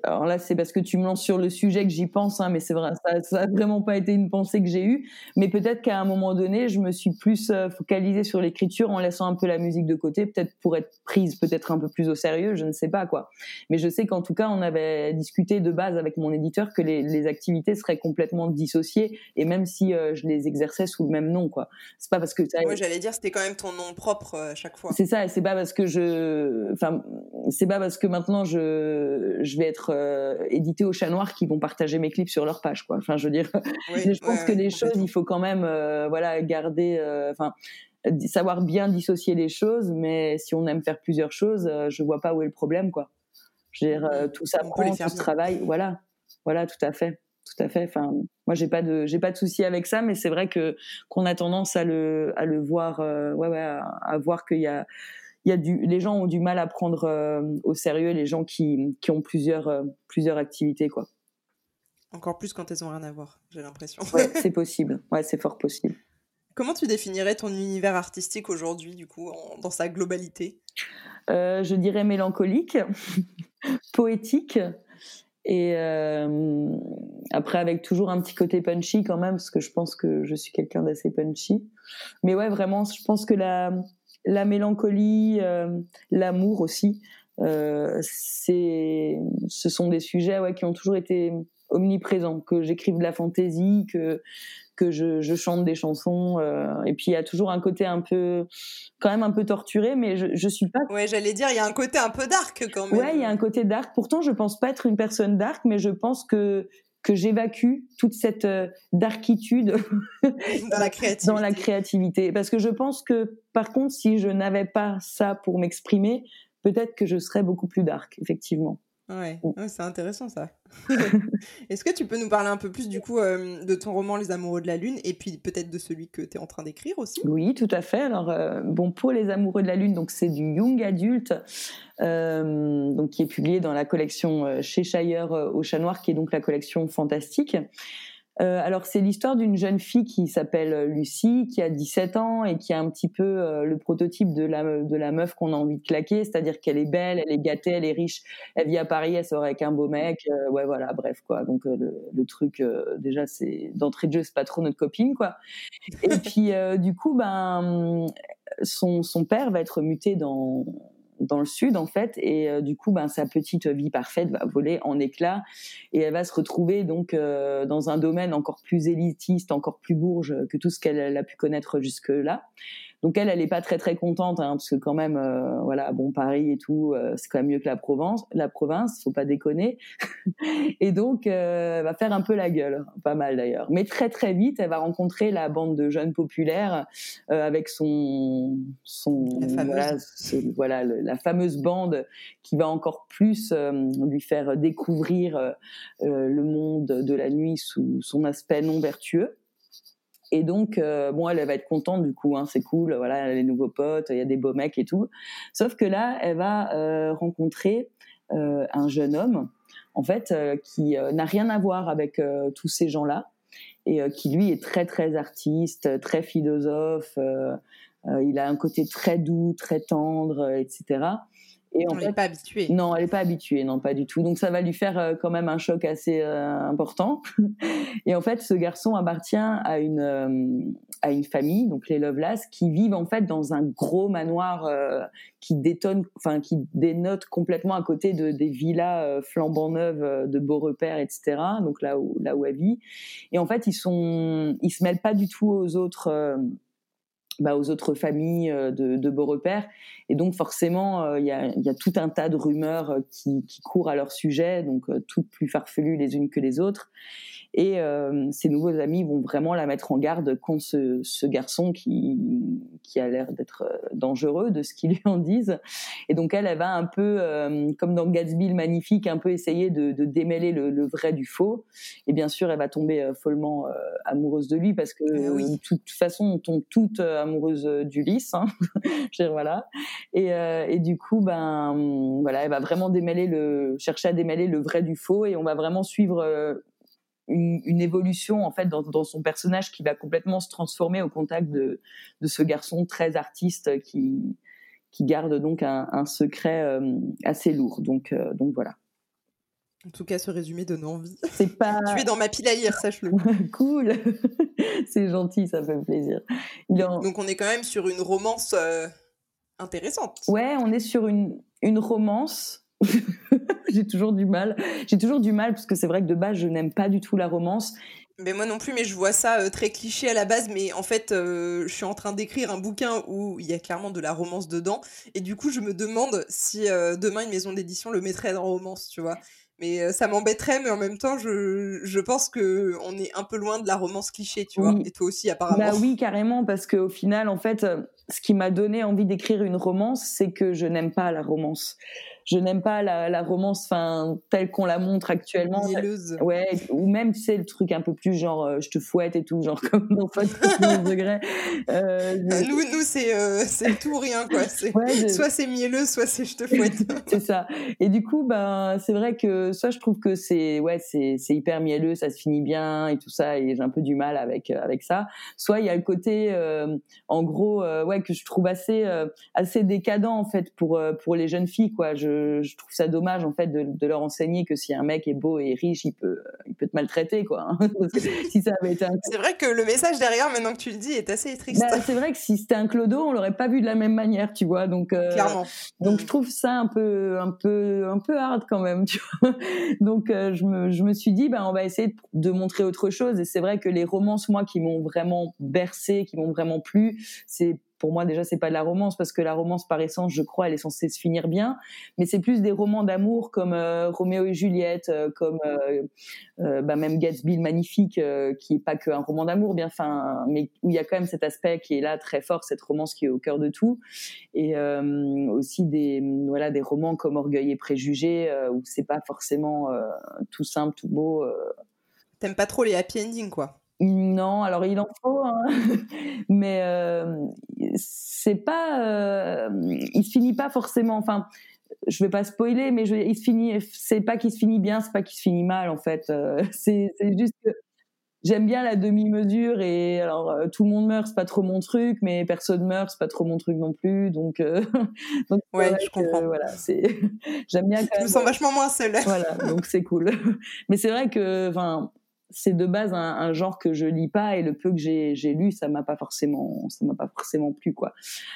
alors là, c'est parce que tu me lances sur le sujet que j'y pense, hein, mais c'est vrai, ça, n'a vraiment pas été une pensée que j'ai eue. Mais peut-être qu'à un moment donné, je me suis plus euh, focalisée sur l'écriture en laissant un peu la musique de côté, peut-être pour être prise peut-être un peu plus au sérieux, je ne sais pas quoi. Mais je sais qu'en tout cas, on avait discuté de base avec mon éditeur que les, les activités seraient complètement dissociées, et même si euh, je les exerçais sous le même nom, quoi. C'est pas parce que ça. Moi, j'allais dire, c'était quand même ton nom propre euh, à chaque fois. C'est ça, et c'est pas parce que je, enfin, c'est pas parce que maintenant je, je vais être euh, édités au chat noir qui vont partager mes clips sur leur page quoi. Enfin je veux dire je pense que les choses il faut quand même euh, voilà garder euh, enfin savoir bien dissocier les choses mais si on aime faire plusieurs choses je vois pas où est le problème quoi. Je veux dire tout ça prend tout ce travail voilà. Voilà tout à fait tout à fait. Enfin, moi, j'ai pas de, j'ai pas de souci avec ça, mais c'est vrai que qu'on a tendance à le, à le voir, ouais, ouais, à voir qu'il y a, il y a du, les gens ont du mal à prendre euh, au sérieux les gens qui, qui ont plusieurs, euh, plusieurs activités, quoi. Encore plus quand elles ont rien à voir, j'ai l'impression. c'est possible. Ouais, c'est fort possible. Comment tu définirais ton univers artistique aujourd'hui, du coup, dans sa globalité? Euh, Je dirais mélancolique, poétique, et après avec toujours un petit côté punchy quand même, parce que je pense que je suis quelqu'un d'assez punchy. Mais ouais, vraiment, je pense que la la mélancolie, euh, l'amour aussi. Euh, c'est, ce sont des sujets ouais, qui ont toujours été omniprésents. Que j'écrive de la fantaisie, que que je, je chante des chansons. Euh, et puis il y a toujours un côté un peu, quand même un peu torturé, mais je, je suis pas. Ouais, j'allais dire, il y a un côté un peu dark quand même. Ouais, il y a un côté dark. Pourtant, je pense pas être une personne dark, mais je pense que que j'évacue toute cette euh, darkitude dans la créativité. dans la créativité. Parce que je pense que, par contre, si je n'avais pas ça pour m'exprimer, peut-être que je serais beaucoup plus dark, effectivement. Ouais, c'est intéressant ça. Est-ce que tu peux nous parler un peu plus du coup euh, de ton roman Les Amoureux de la Lune et puis peut-être de celui que tu es en train d'écrire aussi? Oui, tout à fait. Alors euh, bon pour Les Amoureux de la Lune, donc c'est du young adulte, euh, donc qui est publié dans la collection chez Shire au Chat Noir, qui est donc la collection fantastique. Euh, alors c'est l'histoire d'une jeune fille qui s'appelle euh, Lucie, qui a 17 ans et qui a un petit peu euh, le prototype de la, de la meuf qu'on a envie de claquer, c'est-à-dire qu'elle est belle, elle est gâtée, elle est riche, elle vit à Paris, elle sort avec un beau mec, ouais voilà, bref quoi. Donc le, le, truc déjà c'est d'entrée de jeu c'est pas trop notre copine quoi. Et puis du coup ben son, son père va être muté dans dans le sud en fait et euh, du coup ben sa petite vie parfaite va voler en éclats et elle va se retrouver donc euh, dans un domaine encore plus élitiste, encore plus bourge que tout ce qu'elle a pu connaître jusque là. Donc elle, elle est pas très très contente, hein, parce que quand même, euh, voilà, bon Paris et tout, euh, c'est quand même mieux que la Provence, la province, faut pas déconner. et donc, euh, elle va faire un peu la gueule, pas mal d'ailleurs. Mais très très vite, elle va rencontrer la bande de jeunes populaires avec son son la voilà, la fameuse bande qui va encore plus lui faire découvrir le monde de la nuit sous son aspect non vertueux. Et donc, euh, bon, elle, va être contente du coup, hein, c'est cool, voilà, elle a les nouveaux potes, il y a des beaux mecs et tout. Sauf que là, elle va euh, rencontrer euh, un jeune homme, en fait, euh, qui euh, n'a rien à voir avec euh, tous ces gens-là, et qui lui est très très artiste, très philosophe. il a un côté très doux, très tendre, etc. Et en elle n'est pas habituée. Non, elle n'est pas habituée, non, pas du tout. Donc ça va lui faire euh, quand même un choc assez euh, important. et en fait, ce garçon appartient à une euh, à une famille, donc les Lovelace, qui vivent en fait dans un gros manoir qui détonne, enfin qui dénote complètement à côté de des villas flambant neuves de beaux repères, etc. Donc là où là où elle vit. Et en fait, ils sont, ils se mêlent pas du tout aux autres bah, aux autres familles euh, de, de beaux repères. Et donc forcément, euh, il y, a, y, a, tout un tas de rumeurs euh, qui, qui courent à leur sujet, donc toutes plus farfelues les unes que les autres. Et euh, ses nouveaux amis vont vraiment la mettre en garde contre ce, ce garçon qui, qui a l'air d'être dangereux, de ce qu'ils lui en disent. Et donc elle, elle va un peu, comme dans Gatsby le magnifique, un peu essayer de, de démêler le, le, vrai du faux. Et bien sûr, elle va tomber follement amoureuse de lui parce que ah oui. de toute façon, on tombe toutes amoureuses d'Ulysse. Hein. Voilà. Et, et, du coup, ben voilà, elle va vraiment démêler le, chercher à démêler le vrai du faux et on va vraiment suivre une, une, évolution en fait dans, son personnage qui va complètement se transformer au contact de, ce garçon très artiste qui, qui garde donc un, secret euh, assez lourd. Euh, donc voilà. En tout cas, ce résumé donne envie. C'est pas. tu es dans ma pile à lire, sache-le. cool. C'est gentil, ça fait plaisir. En... Donc on est quand même sur une romance euh, intéressante. Ouais, on est sur une, une romance j'ai toujours du mal. J'ai toujours du mal parce que c'est vrai que de base, je n'aime pas du tout la romance. Mais moi non plus, mais je vois ça euh, très cliché à la base. Mais en fait, euh, je suis en train d'écrire un bouquin où il y a clairement de la romance dedans. Et du coup, je me demande si euh, demain une maison d'édition le mettrait dans romance, tu vois. Mais euh, ça m'embêterait, mais en même temps, je, je pense que on est un peu loin de la romance cliché, tu vois. Et toi aussi, apparemment. Bah oui, carrément, parce qu'au final, en fait, euh, ce qui m'a donné envie d'écrire une romance, c'est que je n'aime pas la romance je n'aime pas la, la romance enfin telle qu'on la montre actuellement. Mielleuse. ouais ou même tu sais le truc un peu plus genre euh, je te fouette et tout genre comme dans 75 degrés euh, je... nous nous c'est euh, c'est tout ou rien quoi. Ouais, je... soit c'est mielleux soit c'est je te fouette. C'est ça. Et du coup ben c'est vrai que soit je trouve que c'est ouais c'est c'est hyper mielleux ça se finit bien et tout ça et j'ai un peu du mal avec euh, avec ça. Soit il y a le côté euh, en gros ouais que je trouve assez assez décadent en fait pour pour les jeunes filles quoi. Je je, trouve ça dommage en fait de, de, leur enseigner que si un mec est beau et riche, il peut, il peut te maltraiter quoi. Hein. si ça avait été un... C'est vrai que le message derrière, maintenant que tu le dis, est assez triste. Bah, c'est vrai que si c'était un clodo, on l'aurait pas vu de la même manière, tu vois. Donc, euh, clairement. Donc mm. je trouve ça un peu, un peu, un peu hard quand même, tu vois. Donc euh, je me, je me suis dit, ben on va essayer de, de montrer autre chose. Et c'est vrai que les romances, moi, qui m'ont vraiment bercé, qui m'ont vraiment plu, c'est pour moi déjà c'est pas de la romance parce que la romance par essence je crois elle est censée se finir bien. Mais c'est plus des romans d'amour comme euh, Roméo et Juliette euh, comme euh, euh, bah, même Gatsby le magnifique qui est pas qu'un roman d'amour bien enfin mais où il y a quand même cet aspect qui est là très fort cette romance qui est au cœur de tout. Et aussi des voilà des romans comme Orgueil et préjugés où c'est pas forcément tout simple tout beau T'aimes pas trop les happy endings quoi non, alors il en faut, hein. mais euh, c'est pas, euh, il se finit pas forcément. Enfin, je vais pas spoiler, mais je, il se finit. C'est pas qu'il se finit bien, c'est pas qu'il se finit mal en fait. Euh, c'est juste que j'aime bien la demi-mesure et alors euh, tout le monde meurt, c'est pas trop mon truc, mais personne meurt, c'est pas trop mon truc non plus. Donc, euh, donc ouais, je comprends. voilà, c'est j'aime bien. Quand je me sens vachement moins seule. voilà, donc c'est cool. mais c'est vrai que, enfin, c'est de base un, genre que je lis pas et le peu que j'ai lu ça m'a pas forcément ça m'a pas forcément plu quoi.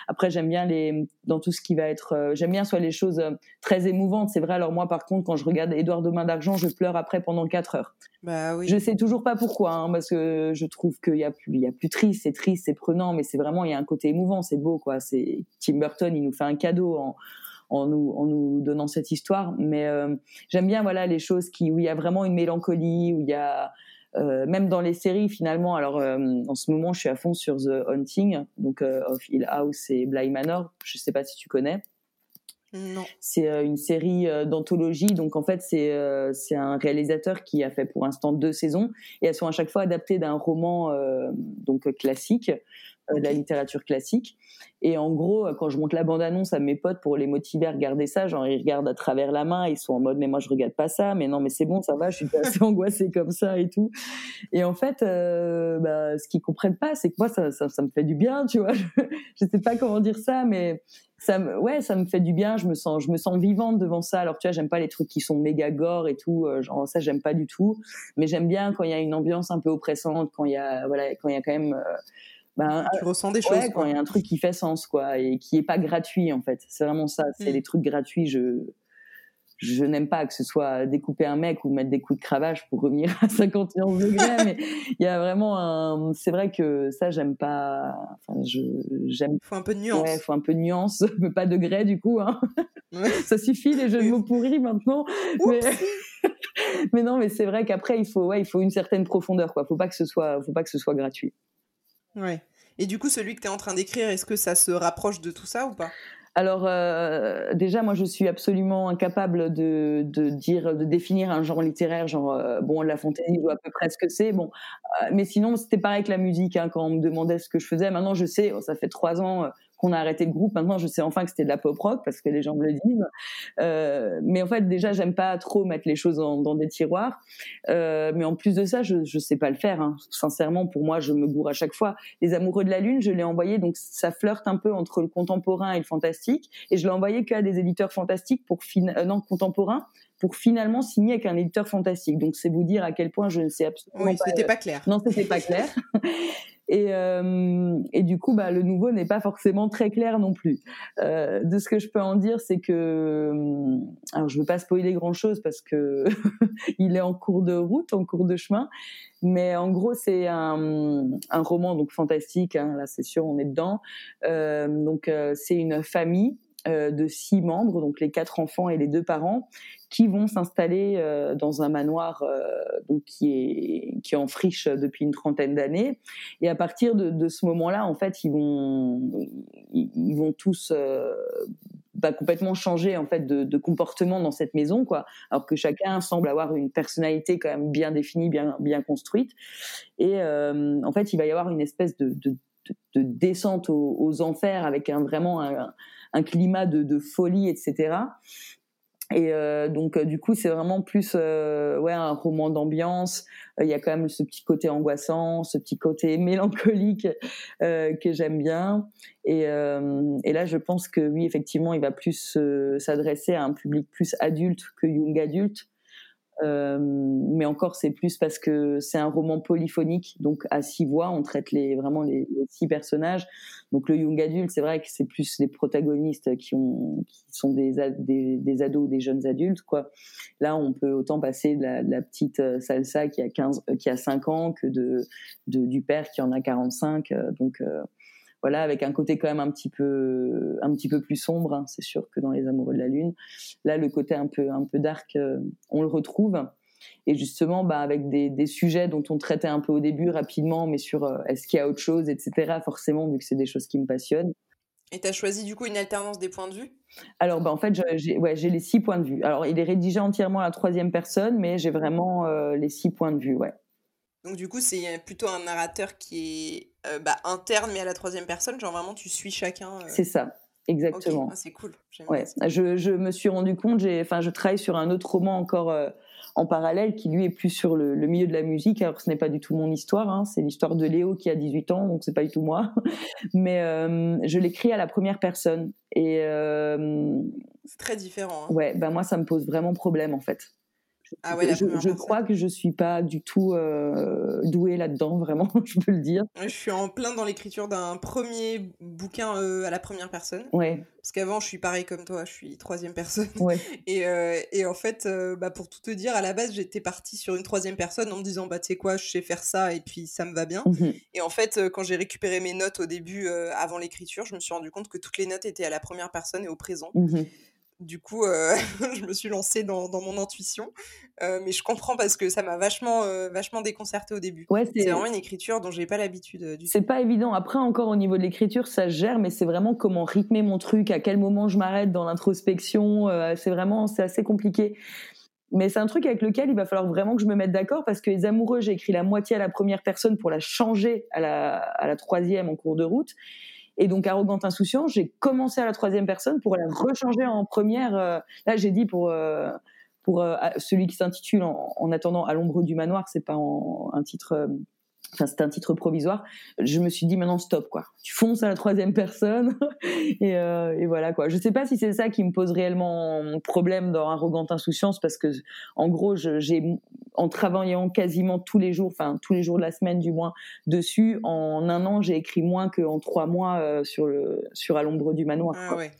Après j'aime bien les dans tout ce qui va être euh, j'aime bien soit les choses euh, très émouvantes c'est vrai. Alors moi par contre quand je regarde Édouard de Main d'argent je pleure après pendant quatre heures. Bah oui. Je sais toujours pas pourquoi hein, parce que je trouve qu'il y a plus il y a plus triste c'est triste c'est prenant mais c'est vraiment il y a un côté émouvant c'est beau quoi. C'est Tim Burton il nous fait un cadeau en en nous, en nous donnant cette histoire. Mais euh, j'aime bien voilà les choses qui où il y a vraiment une mélancolie, où il y a euh, même dans les séries finalement. Alors euh, en ce moment, je suis à fond sur The Haunting, donc of Hill House et Bly Manor. Je sais pas si tu connais. Non. C'est une série d'anthologie, donc en fait c'est c'est un réalisateur qui a fait pour l'instant deux saisons et elles sont à chaque fois adaptées d'un roman donc classique, de la littérature classique. Et en gros, quand je monte la bande-annonce à mes potes pour les motiver à regarder ça, genre ils regardent à travers la main, ils sont en mode mais moi je regarde pas ça, mais non mais c'est bon, ça va, je suis pas assez angoissée comme ça et tout. Et en fait, euh, bah, ce qu'ils comprennent pas, c'est que moi ça, ça, me fait du bien, tu vois. Je, sais pas comment dire ça, mais ça me, ouais, ça me fait du bien. Je me sens, je me sens vivante devant ça. Alors tu vois, j'aime pas les trucs qui sont méga gore et tout, euh, genre ça j'aime pas du tout. Mais j'aime bien quand il y a une ambiance un peu oppressante, quand il y a, voilà, quand il y a quand même euh, ben, tu ressens des choses. quand il y a un truc qui fait sens, quoi, et qui est pas gratuit, en fait. C'est vraiment ça. C'est mm. les trucs gratuits. Je, je n'aime pas que ce soit découper un mec ou mettre des coups de cravache pour revenir à 51 degrés, mais il y a vraiment un. C'est vrai que ça, j'aime pas. Enfin, je j'aime. Faut un peu de nuance. Ouais, faut un peu de nuance, mais pas de gré du coup. Hein. ça suffit les jeux de mots pourris maintenant. Mais... mais... non, mais c'est vrai qu'après il faut, ouais, il faut une certaine profondeur, quoi. Faut pas que ce soit, faut pas que ce soit gratuit. Ouais. Et du coup, celui que tu es en train d'écrire, est-ce que ça se rapproche de tout ça ou pas? Alors euh, déjà, moi, je suis absolument incapable de, dire, de définir un genre littéraire. Genre, euh, bon, la fantaisie, je vois à peu près ce que c'est. Bon, euh, mais sinon, c'était pareil avec la musique. Hein, quand on me demandait ce que je faisais, maintenant, je sais. Ça fait trois ans qu'on a arrêté le groupe. Maintenant, je sais enfin que c'était de la pop rock parce que les gens me le disent. Euh, mais en fait, déjà, j'aime pas trop mettre les choses dans des tiroirs. Euh, mais en plus de ça, je je sais pas le faire. Hein. Sincèrement, pour moi, je me gourre à chaque fois. Les Amoureux de la Lune, je l'ai envoyé, donc ça flirte un peu entre le contemporain et le fantastique. Et je l'ai envoyé qu'à des éditeurs fantastiques pour fin... Euh, non contemporains pour finalement signer avec un éditeur fantastique. Donc c'est vous dire à quel point je ne sais absolument oui, pas. c'était pas clair. Non, c'était pas clair. Et, euh, du coup, bah, le nouveau n'est pas forcément très clair non plus. Euh, de ce que je peux en dire, c'est que, euh, alors je veux pas spoiler grand chose parce que il est en cours de route, en cours de chemin, mais en gros c'est un, un, roman donc fantastique. Hein, là, c'est sûr, on est dedans. Euh, donc euh, c'est une famille de six membres, donc les quatre enfants et les deux parents, qui vont s'installer euh, dans un manoir euh, qui est qui est en friche depuis une trentaine d'années. Et à partir de, ce moment-là, en fait, ils vont ils vont tous bah, complètement changer en fait de, comportement dans cette maison, quoi. Alors que chacun semble avoir une personnalité quand même bien définie, bien bien construite. Et en fait, il va y avoir une espèce de, de de descente aux, enfers avec vraiment un, un climat de, folie, etc. Et euh, donc euh, du coup c'est vraiment plus euh, ouais un roman d'ambiance. Il y a quand même ce petit côté angoissant, ce petit côté mélancolique que j'aime bien. Et, et, là je pense que oui effectivement il va plus s'adresser à un public plus adulte que young adulte. Euh, mais encore, c'est plus parce que c'est un roman polyphonique, donc à six voix, on traite les, vraiment les, six personnages. Donc le young adulte, c'est vrai que c'est plus les protagonistes qui, ont, qui sont des, des, des, ados, des jeunes adultes. Quoi. Là, on peut autant passer de la, petite euh, salsa qui a 15, euh, qui a 5 ans que de, de, du père qui en a 45. Donc voilà, avec un côté quand même un petit peu, un petit peu plus sombre. Hein, c'est sûr que dans Les Amoureux de la Lune, là, le côté un peu, un peu dark, euh, on le retrouve. Et justement, bah, avec des, des, sujets dont on traitait un peu au début rapidement, mais sur euh, est-ce qu'il y a autre chose, etc. Forcément, vu que c'est des choses qui me passionnent. Et tu as choisi du coup une alternance des points de vue? Alors, bah, en fait, j'ai ouais, les six points de vue. Alors, il est rédigé entièrement à la troisième personne, mais j'ai vraiment euh, les six points de vue, ouais. Donc du coup, c'est plutôt un narrateur qui est euh, bah, interne, mais à la troisième personne. Genre vraiment, tu suis chacun. Euh. C'est ça. Exactement. Ah, c'est cool. Ouais. Je, je, me suis rendu compte, j'ai, enfin, je travaille sur un autre roman encore, euh, en parallèle qui lui est plus sur le, milieu de la musique. Alors ce n'est pas du tout mon histoire, hein, c'est l'histoire de Léo qui a 18 ans, donc c'est pas du tout moi. Mais je l'écris à la première personne. Et c'est très différent. Hein. Ouais, ben moi ça me pose vraiment problème en fait. Ah je, crois que je suis pas du tout euh, douée là-dedans, vraiment, je peux le dire. Je suis en plein dans l'écriture d'un premier bouquin euh, à la première personne. Ouais. Parce qu'avant, je suis pareil comme toi, je suis troisième personne. Ouais. Et, euh, et en fait, bah, pour tout te dire, à la base, j'étais partie sur une troisième personne en me disant, bah, tu sais quoi, je sais faire ça et puis ça me va bien. Mmh et en fait, quand j'ai récupéré mes notes au début, avant l'écriture, je me suis rendu compte que toutes les notes étaient à la première personne et au présent. Mmh du coup, euh, je me suis lancée dans, mon intuition. Euh, mais je comprends parce que ça m'a vachement, euh, vachement déconcertée au début. c'est vraiment une écriture dont j'ai pas l'habitude du C'est pas évident. Après, encore au niveau de l'écriture, ça gère, mais c'est vraiment comment rythmer mon truc, à quel moment je m'arrête dans l'introspection. c'est vraiment, c'est assez compliqué. Mais c'est un truc avec lequel il va falloir vraiment que je me mette d'accord parce que les amoureux, j'ai écrit la moitié à la première personne pour la changer à la, à la troisième en cours de route. Et donc, arrogante insouciant, j'ai commencé à la troisième personne pour la rechanger en première. Euh, là, j'ai dit pour euh, pour euh, celui qui s'intitule en, attendant à l'ombre du manoir, c'est pas un titre Enfin, c'était un titre provisoire. Je me suis dit maintenant stop quoi. Tu fonces à la troisième personne et, euh, et, voilà quoi. Je sais pas si c'est ça qui me pose réellement problème dans arrogante insouciance parce que en gros j'ai en travaillant quasiment tous les jours, enfin tous les jours de la semaine du moins dessus, en un an j'ai écrit moins qu'en trois mois euh, sur le sur à l'ombre du manoir. Ah ouais.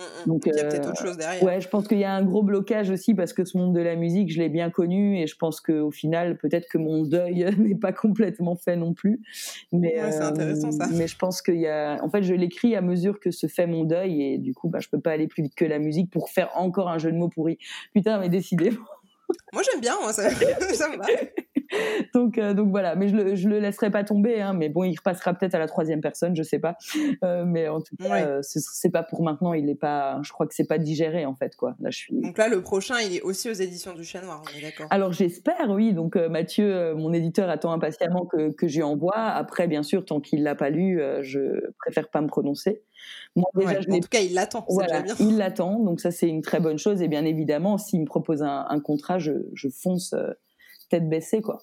Mmh, mmh. Donc il y a peut-être autre chose derrière. Ouais, je pense qu'il y a un gros blocage aussi parce que ce monde de la musique je l'ai bien connu et je pense qu'au final peut-être que mon deuil n'est pas complètement fait non plus. Mais, c'est intéressant ça. Mais je pense qu'il y a. En fait, je l'écris à mesure que se fait mon deuil et du coup, bah, je peux pas aller plus vite que la musique pour faire encore un jeu de mots pourri. Putain, mais décidément. Moi, j'aime bien, moi, ça, ça me va. donc, euh, donc voilà, mais je le, je le laisserai pas tomber. Hein, mais bon, il repassera peut-être à la troisième personne, je sais pas. Euh, mais en tout cas, euh, c'est pas pour maintenant. Il est pas. Je crois que c'est pas digéré en fait, quoi. Là, je suis. Donc là, le prochain, il est aussi aux éditions du Chat Noir. On est d'accord. Alors j'espère, oui. Donc Mathieu, mon éditeur, attend impatiemment que, que j'y envoie. Après, bien sûr, tant qu'il l'a pas lu, je préfère pas me prononcer. Moi, déjà, en tout cas, il l'attend. Voilà, il l'attend. Donc ça, c'est une très bonne chose. Et bien évidemment, s'il me propose un, un contrat, je, je fonce tête baissée, quoi.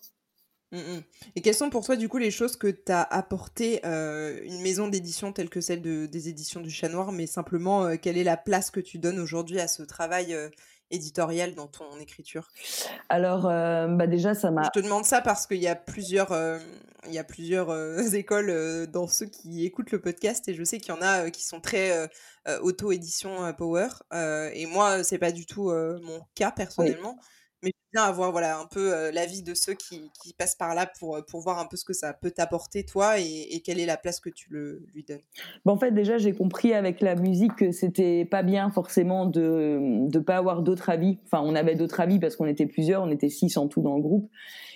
Mmh, mmh. Et quelles sont pour toi, du coup, les choses que t'as apporté euh, une maison d'édition telle que celle de, des éditions du Chat Noir, mais simplement, euh, quelle est la place que tu donnes aujourd'hui à ce travail euh, éditorial dans ton écriture? Alors, bah déjà, ça m'a. Je te demande ça parce qu'il y a plusieurs, il y a plusieurs écoles dans ceux qui écoutent le podcast et je sais qu'il y en a qui sont très auto-édition power. et moi, c'est pas du tout mon cas personnellement mais bien avoir voilà un peu l'avis de ceux qui, qui, passent par là pour, pour voir un peu ce que ça peut t'apporter toi et, quelle est la place que tu le, lui donnes. Bon, en fait déjà j'ai compris avec la musique que c'était pas bien forcément de ne pas avoir d'autres avis. Enfin on avait d'autres avis parce qu'on était plusieurs, on était six en tout dans le groupe,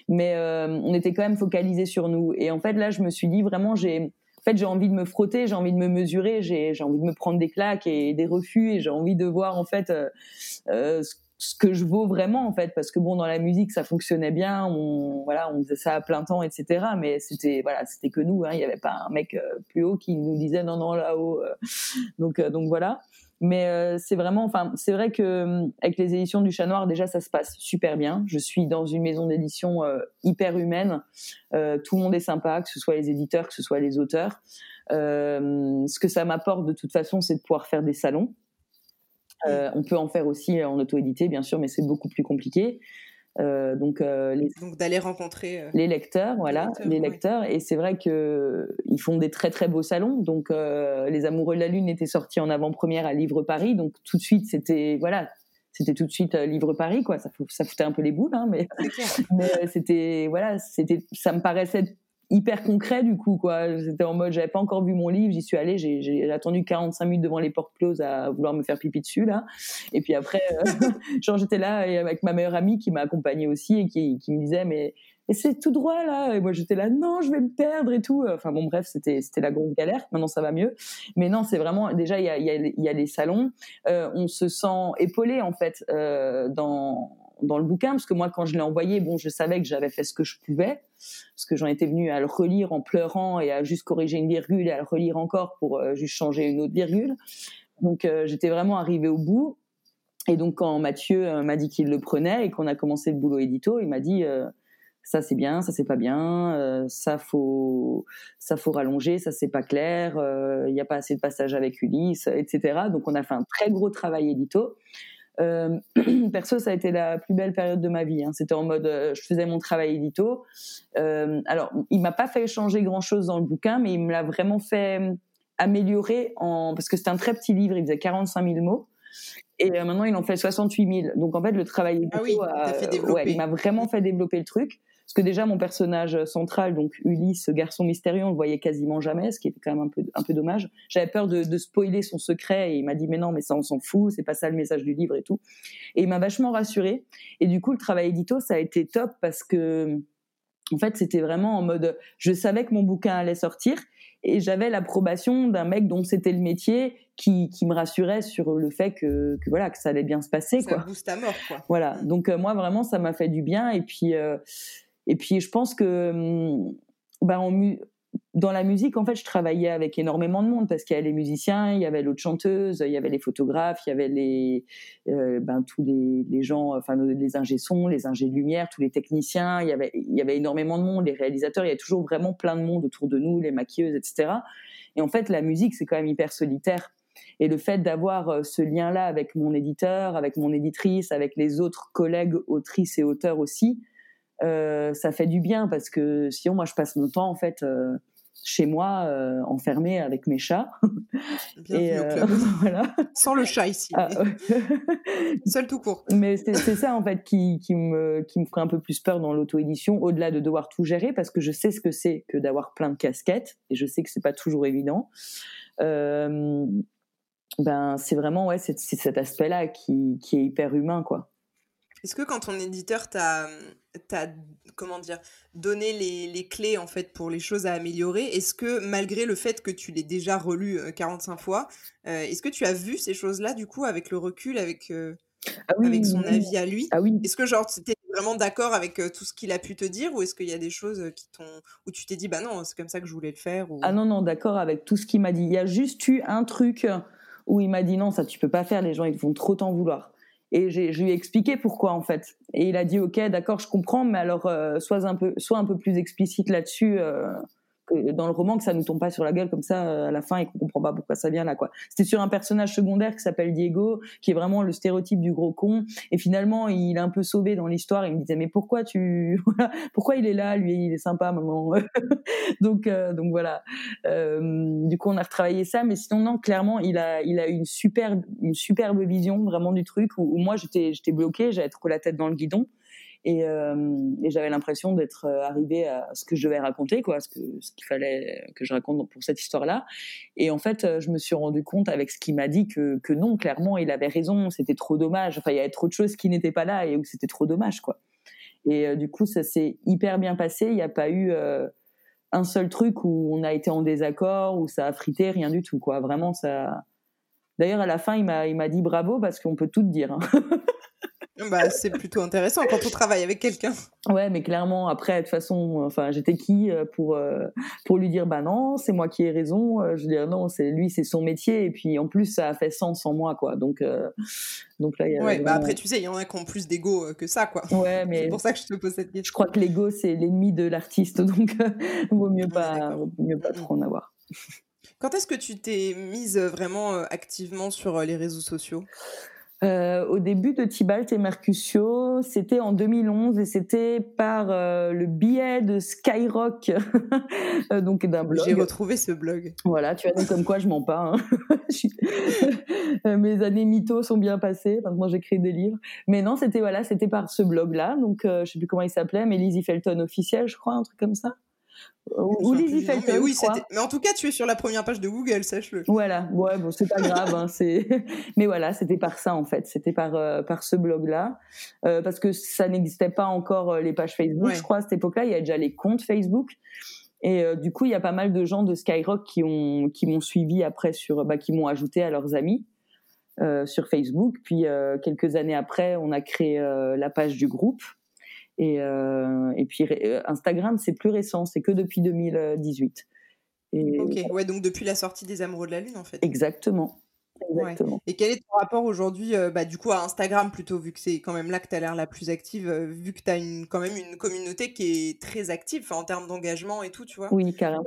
mais on était quand même focalisés sur nous. Et en fait là je me suis dit vraiment j'ai en fait, j'ai envie de me frotter, j'ai envie de me mesurer, j'ai envie de me prendre des claques et des refus, et j'ai envie de voir en fait euh, ce que je vaux vraiment en fait parce que bon dans la musique ça fonctionnait bien on voilà on faisait ça à plein temps etc mais c'était voilà c'était que nous hein, il n'y avait pas un mec euh, plus haut qui nous disait non non là-haut euh. donc euh, donc voilà. Mais c'est vraiment enfin c'est vrai que avec les éditions du Chat Noir déjà ça se passe super bien. Je suis dans une maison d'édition hyper humaine. Tout le monde est sympa que ce soit les éditeurs que ce soit les auteurs. Ce que ça m'apporte de toute façon c'est de pouvoir faire des salons euh, on peut en faire aussi en auto-édité, bien sûr, mais c'est beaucoup plus compliqué. Euh, donc, euh, donc d'aller rencontrer les lecteurs, voilà, les lecteurs. Et c'est vrai que ils font des très très beaux salons. Donc, les Amoureux de la Lune étaient sortis en avant-première à Livre Paris. Donc tout de suite, c'était voilà, c'était tout de suite Livre Paris, quoi. Ça, ça foutait un peu les boules, hein, mais, mais c'était voilà, c'était, ça me paraissait hyper concret du coup quoi. C'était en mode j'avais pas encore vu mon livre j'y suis allée j'ai attendu 45 minutes devant les portes closes à vouloir me faire pipi dessus là. Et puis après euh, genre j'étais là avec ma meilleure amie qui m'a accompagnée aussi et qui, qui me disait mais, c'est tout droit là. Et moi j'étais là non je vais me perdre et tout. Enfin bon bref c'était c'était la grosse galère. Maintenant ça va mieux. Mais non c'est vraiment déjà il y a, y, a, y a les salons. Euh, on se sent épaulé en fait euh, dans dans le bouquin, parce que moi, quand je l'ai envoyé, bon, je savais que j'avais fait ce que je pouvais, parce que j'en étais venue à le relire en pleurant et à juste corriger une virgule et à le relire encore pour euh, juste changer une autre virgule. Donc, euh, j'étais vraiment arrivée au bout. Et donc quand Mathieu m'a dit qu'il le prenait et qu'on a commencé le boulot édito, il m'a dit ça c'est bien, ça c'est pas bien, ça faut ça faut rallonger, ça c'est pas clair, il n'y a pas assez de passage avec Ulysse, etc. Donc on a fait un très gros travail édito. Euh, perso, ça a été la plus belle période de ma vie. Hein. C'était en mode, euh, je faisais mon travail édito. Euh, alors, il m'a pas fait changer grand chose dans le bouquin, mais il me l'a vraiment fait améliorer en parce que c'était un très petit livre. Il faisait 45 000 mots. Et maintenant, il en fait 68 000. Donc, en fait, le travail édito, ah oui, il m'a vraiment fait développer le truc. Parce que déjà, mon personnage central, donc Ulysse, ce garçon mystérieux, on le voyait quasiment jamais, ce qui était quand même un peu, un peu dommage. J'avais peur de, de, spoiler son secret et il m'a dit, mais non, mais ça, on s'en fout, c'est pas ça le message du livre et tout. Et il m'a vachement rassuré. Et du coup, le travail édito, ça a été top parce que, en fait, c'était vraiment en mode, je savais que mon bouquin allait sortir et j'avais l'approbation d'un mec dont c'était le métier qui, qui, me rassurait sur le fait que, que, voilà que ça allait bien se passer ça booste à mort quoi voilà donc euh, moi vraiment ça m'a fait du bien et puis euh, et puis, je pense que hum, bah, dans la musique, en fait, je travaillais avec énormément de monde parce qu'il y avait les musiciens, il y avait l'autre chanteuse, il y avait les photographes, il y avait euh, ben, tous les, gens, enfin les ingé sons, les ingé lumière, tous les techniciens. Il y avait, il y avait énormément de monde, les réalisateurs. Il y a toujours vraiment plein de monde autour de nous, les maquilleuses, etc. Et en fait, la musique, c'est quand même hyper solitaire. Et le fait d'avoir euh, ce lien-là avec mon éditeur, avec mon éditrice, avec les autres collègues autrices et auteurs aussi, ça fait du bien parce que sinon moi je passe mon temps en fait euh, chez moi euh, enfermée avec mes chats. et, voilà. Sans le chat ici. Ah, Seul tout court. Mais c'est ça en fait qui, qui, me, qui me ferait un peu plus peur dans l'auto-édition, au-delà de devoir tout gérer, parce que je sais ce que c'est que d'avoir plein de casquettes, et je sais que c'est pas toujours évident. ben c'est vraiment ouais, c'est cet aspect-là qui, qui est hyper humain quoi. Est-ce que quand ton éditeur t'a, comment dire, donné les, clés en fait pour les choses à améliorer, est-ce que malgré le fait que tu l'aies déjà relu 45 euh, fois, euh, est-ce que tu as vu ces choses-là du coup avec le recul, avec, euh, ah avec son avis à lui? Ah oui. Est-ce que genre tu vraiment d'accord avec tout ce qu'il a pu te dire ou est-ce qu'il y a des choses qui t'ont où tu t'es dit bah non c'est comme ça que je voulais le faire Ah non non d'accord avec tout ce qu'il m'a dit. Il y a juste eu un truc où il m'a dit non ça tu peux pas faire les gens ils vont trop t'en vouloir. Et je lui ai expliqué pourquoi en fait. Et il a dit ok, d'accord, je comprends, mais alors euh, sois un peu, sois un peu plus explicite là-dessus. Euh, dans le roman que ça nous tombe pas sur la gueule comme ça euh, à la fin et qu'on comprend pas pourquoi ça vient là quoi. C'était sur un personnage secondaire qui s'appelle Diego, qui est vraiment le stéréotype du gros con. Et finalement, il est un peu sauvé dans l'histoire. Il me disait mais pourquoi tu, pourquoi il est là Lui, il est sympa, maman. donc euh, donc voilà. Euh, du coup, on a retravaillé ça, mais sinon non, clairement, il a il a une superbe une superbe vision vraiment du truc où, où moi j'étais j'étais bloquée, j'avais trop la tête dans le guidon. Euh, et, j'avais l'impression d'être euh, arrivée à ce que je devais raconter, quoi, ce que ce qu'il fallait que je raconte pour cette histoire-là. Et en fait, euh, je me suis rendu compte avec ce qu'il m'a dit que, que non, clairement, il avait raison. C'était trop dommage. Enfin, il y avait trop de choses qui n'étaient pas là et où c'était trop dommage, quoi. Et du coup, ça s'est hyper bien passé. Il n'y a pas eu un seul truc où on a été en désaccord, où ça a frité, rien du tout, quoi. Vraiment, ça. D'ailleurs, à la fin, il m'a, il m'a dit bravo parce qu'on peut tout dire. Hein. Bah, c'est plutôt intéressant quand on travaille avec quelqu'un. Ouais, mais clairement, après, de toute façon, enfin, j'étais qui euh, pour euh, pour lui dire bah non, c'est moi qui ai raison. Euh, je veux dire non, c'est lui, c'est son métier, et puis en plus, ça a fait sens en moi, quoi. Donc donc là, il y a ouais, bah après, tu sais, il y en a qui ont plus d'ego que ça, quoi. Ouais, mais c'est pour ça que je te pose cette question. Je crois que l'ego c'est l'ennemi de l'artiste, donc vaut mieux pas, vaut mieux pas trop en avoir. Quand est-ce que tu t'es mise vraiment activement sur les réseaux sociaux? Euh, au début de Tibalt et Mercutio, c'était en 2011 et c'était par euh, le biais de Skyrock, euh, donc d'un blog. J'ai retrouvé ce blog. Voilà, tu vois, comme quoi je mens pas. Hein. Mes années mythos sont bien passées. Maintenant, j'écris des livres. Mais non, c'était voilà, c'était par ce blog-là. Donc, je sais plus comment il s'appelait, mais Lizzie Felton officiel, je crois, un truc comme ça. Ou Lizzie Felton. Mais oui, mais en tout cas, tu es sur la première page de Google, sache-le. Voilà, ouais, bon, c'est pas grave, hein, c'est. Mais voilà, c'était par ça en fait, c'était par euh, par ce blog-là, euh, parce que ça n'existait pas encore euh, les pages Facebook, je crois à cette époque-là, il y a déjà les comptes Facebook. Et du coup, il y a pas mal de gens de Skyrock qui ont qui m'ont suivi après sur, bah, qui m'ont ajouté à leurs amis. sur Facebook. Puis quelques années après, on a créé la page du groupe et, euh, et puis euh, Instagram, c'est plus récent, c'est que depuis 2018. Et, ok, ouais, donc depuis la sortie des Amoureux de la Lune, en fait. Exactement. Et quel est ton rapport aujourd'hui, euh, bah, du coup, à Instagram plutôt, vu que c'est quand même là que tu as l'air la plus active, euh, vu que tu as une, quand même une communauté qui est très active en termes d'engagement et tout, tu vois Oui, carrément.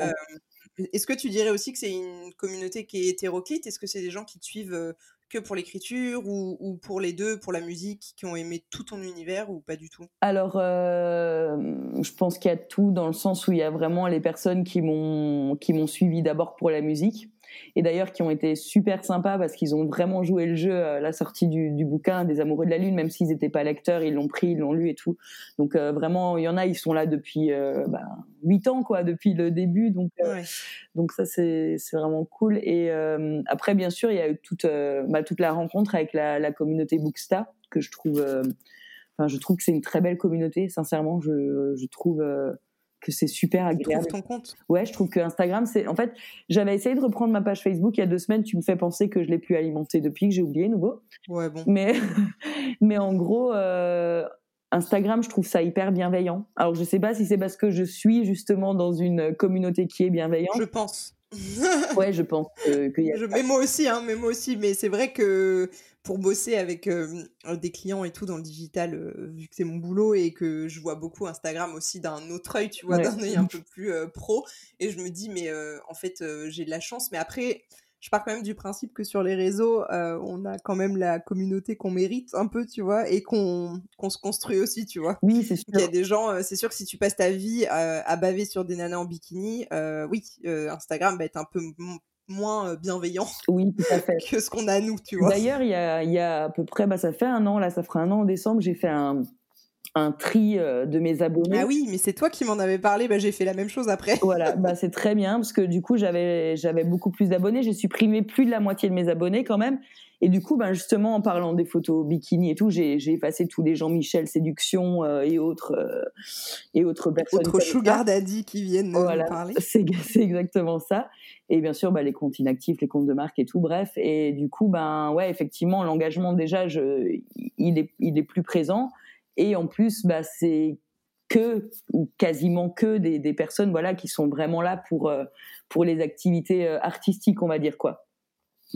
Est-ce que tu dirais aussi que c'est une communauté qui est hétéroclite? Est-ce que c'est des gens qui te suivent pour l'écriture ou, pour les deux, pour la musique, qui ont aimé tout ton univers ou pas du tout? Alors, je pense qu'il y a tout dans le sens où il y a vraiment les personnes qui m'ont suivi d'abord pour la musique et d'ailleurs qui ont été super sympas parce qu'ils ont vraiment joué le jeu à la sortie du, du bouquin des Amoureux de la Lune, même s'ils n'étaient pas lecteurs, ils l'ont pris, ils l'ont lu et tout. Donc euh, vraiment, il y en a, ils sont là depuis euh, bah, 8 ans, quoi, depuis le début. Donc, euh, donc ça, c'est vraiment cool. Et euh, après, bien sûr, il y a eu toute, bah, toute la rencontre avec la, la communauté Booksta que je trouve... Enfin, je trouve que c'est une très belle communauté, sincèrement. Je, je trouve que c'est super agréable. Tu ton compte? Ouais, je trouve que Instagram, c'est. En fait, j'avais essayé de reprendre ma page Facebook il y a deux semaines. Tu me fais penser que je l'ai plus alimentée depuis, que j'ai oublié nouveau. Ouais, bon. Mais, mais en gros, euh, Instagram, je trouve ça hyper bienveillant. Alors, je sais pas si c'est parce que je suis justement dans une communauté qui est bienveillante. Je pense. ouais, je pense qu'il y a. Je, mais moi aussi, hein, mais moi aussi. Mais c'est vrai que pour bosser avec des clients et tout dans le digital, vu que c'est mon boulot et que je vois beaucoup Instagram aussi d'un autre œil, tu vois, d'un œil un peu plus pro. Et je me dis, mais en fait, j'ai de la chance. Mais après, je pars quand même du principe que sur les réseaux, on a quand même la communauté qu'on mérite un peu, tu vois, et qu'on se construit aussi, tu vois. Oui, c'est sûr. Il y a des gens, c'est sûr que si tu passes ta vie à baver sur des nanas en bikini, oui, Instagram va être un peu moins bienveillant oui, tout à fait. que ce qu'on a nous, tu vois. D'ailleurs, il y a, y a, à peu près, bah, ça fait un an, là, ça fera un an en décembre, j'ai fait un, un tri de mes abonnés. Ah oui, mais c'est toi qui m'en avais parlé, bah, j'ai fait la même chose après. voilà, bah, c'est très bien, parce que du coup, j'avais, j'avais beaucoup plus d'abonnés, j'ai supprimé plus de la moitié de mes abonnés quand même, et du coup, ben justement, en parlant des photos bikini et tout, j'ai effacé tous les Jean-Michel Séduction euh, et autres euh, et autres personnes. Autres sugar daddy qui viennent voilà, parler. C'est exactement ça. Et bien sûr, bah, les comptes inactifs, les comptes de marque et tout, bref. Et du coup, ben ouais, effectivement, l'engagement déjà, je, il est, il est plus présent. Et en plus, bah, c'est que ou quasiment que des, des, personnes voilà qui sont vraiment là pour euh, pour les activités artistiques, on va dire quoi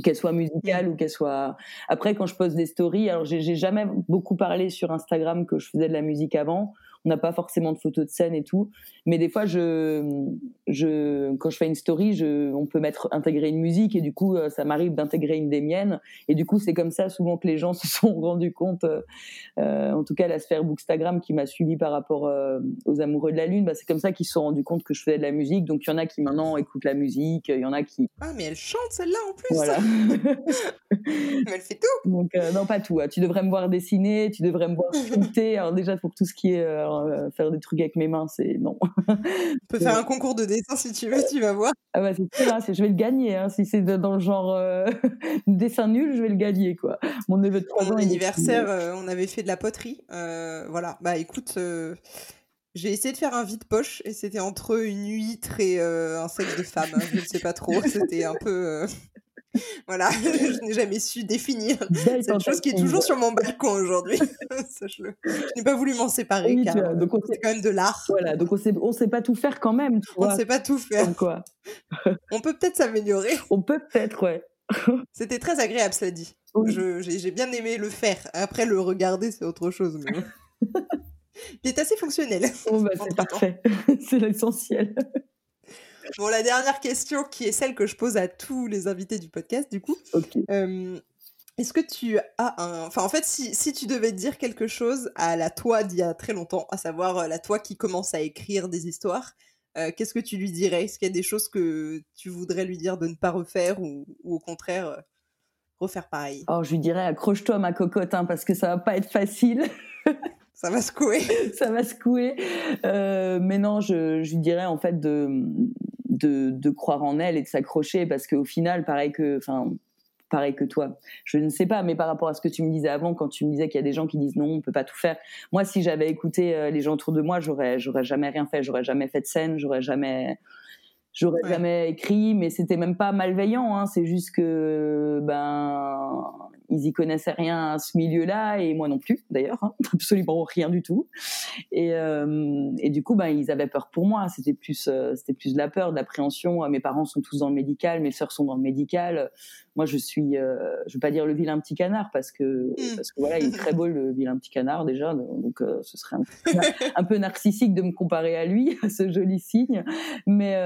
qu'elle soit musicale ou qu'elle soit. Après, quand je poste des stories, alors j'ai jamais beaucoup parlé sur Instagram que je faisais de la musique avant on n'a pas forcément de photos de scène et tout. Mais des fois, je, je, quand je fais une story, je, on peut mettre intégrer une musique et du coup, euh, ça m'arrive d'intégrer une des miennes. Et du coup, c'est comme ça souvent que les gens se sont rendus compte. Euh, euh, en tout cas, la sphère Bookstagram qui m'a suivi par rapport aux amoureux de la lune, bah, c'est comme ça qu'ils se sont rendus compte que je faisais de la musique. Donc, il y en a qui maintenant écoutent la musique, il y en a qui. Ah, mais elle chante celle-là en plus. Voilà. mais elle fait tout. Donc, non, pas tout. Hein. Tu devrais me voir dessiner, tu devrais me voir sculpter. Alors déjà pour tout ce qui est euh, faire des trucs avec mes mains, c'est non. On peut faire un concours de dessin si tu veux, tu vas voir. Ah bah c'est sûr, hein, je vais le gagner. Hein, si c'est dans le genre euh, dessin nul, je vais le gagner quoi. Mon neveu de 3 ans. anniversaire, euh, on avait fait de la poterie. voilà, bah écoute. J'ai essayé de faire un vide-poche et c'était entre une huître et un sexe de femme. Hein, je ne sais pas trop. C'était un peu. voilà, je n'ai jamais su définir cette chose qui est toujours sur mon balcon aujourd'hui. Sache-le. Je n'ai pas voulu m'en séparer car donc c'est quand même de l'art. Voilà, donc on sait, ne sait pas tout faire quand même. on ne sait pas tout faire. Quoi. on peut peut-être s'améliorer. On peut peut-être, ouais. C'était très agréable, cela dit. J'ai bien aimé le faire. Après, le regarder, c'est autre chose. Mais... Il est assez fonctionnel. Oh, bah, c'est parfait. c'est l'essentiel. Bon, la dernière question, qui est celle que je pose à tous les invités du podcast, du coup. Euh, est-ce que tu as un. Enfin, en fait, si, si, tu devais dire quelque chose à la toi d'il y a très longtemps, à savoir euh, la toi qui commence à écrire des histoires, euh, qu'est-ce que tu lui dirais? Est-ce qu'il y a des choses que tu voudrais lui dire de ne pas refaire ou, au contraire refaire pareil? Alors, je lui dirais accroche-toi ma cocotte, hein, parce que ça va pas être facile. ça va secouer. ça va secouer. mais non, je, je lui dirais en fait de, de, croire en elle et de s'accrocher parce qu'au final, pareil que, enfin, pareil que toi. Je ne sais pas, mais par rapport à ce que tu me disais avant, quand tu me disais qu'il y a des gens qui disent non, on peut pas tout faire. Moi, si j'avais écouté euh, les gens autour de moi, j'aurais, j'aurais jamais rien fait, j'aurais jamais fait de scène, j'aurais jamais, j'aurais jamais écrit, mais c'était même pas malveillant. Hein. c'est juste que ben ils y connaissaient rien à ce milieu-là et moi non plus d'ailleurs, hein. absolument rien du tout. Et, et du coup, ben, ils avaient peur pour moi. C'était plus, c'était plus de la peur, de l'appréhension. Mes parents sont tous dans le médical, mes sœurs sont dans le médical. Moi, je suis, je veux pas dire le vilain petit canard parce que, mmh. parce que voilà, il est très beau le vilain petit canard déjà. Donc, ce serait un, un, peu narcissique de me comparer à lui, à ce joli signe. Mais,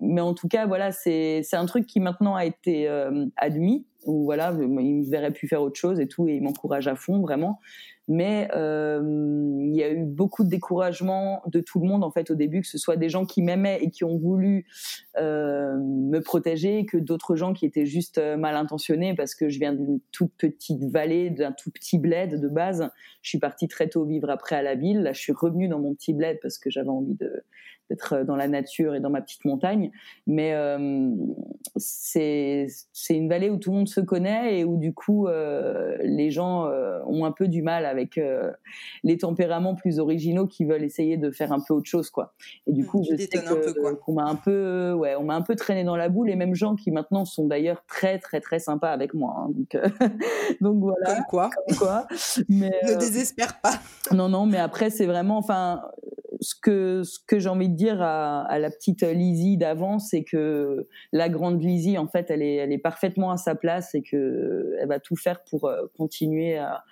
mais en tout cas, voilà, c'est, c'est un truc qui maintenant a été admis où voilà, il me verrait plus faire autre chose et tout, et il m'encourage à fond vraiment. Mais euh, il y a eu beaucoup de découragement de tout le monde en fait au début, que ce soit des gens qui m'aimaient et qui ont voulu euh, me protéger, que d'autres gens qui étaient juste euh, mal intentionnés parce que je viens d'une toute petite vallée, d'un tout petit bled de base. Je suis partie très tôt vivre après à la ville. Là, je suis revenue dans mon petit bled parce que j'avais envie de d'être euh, dans la nature et dans ma petite montagne. Mais euh, c'est une vallée où tout le monde se connaît et où du coup euh, les gens ont un peu du mal avec les tempéraments plus originaux qui veulent essayer de faire un peu autre chose quoi. Et du mmh, coup, je sais qu'on m'a un peu ouais, on m'a un peu traîné dans la boule. Les mêmes gens qui maintenant sont d'ailleurs très très très sympas avec moi. Hein. donc donc voilà. Comme quoi. Comme quoi. Mais, ne désespère pas. Non non, mais après c'est vraiment enfin ce que ce j'ai envie de dire à, la petite Lizzie d'avant, c'est que la grande Lizzie, en fait, elle est parfaitement à sa place et que elle va tout faire pour euh, continuer à,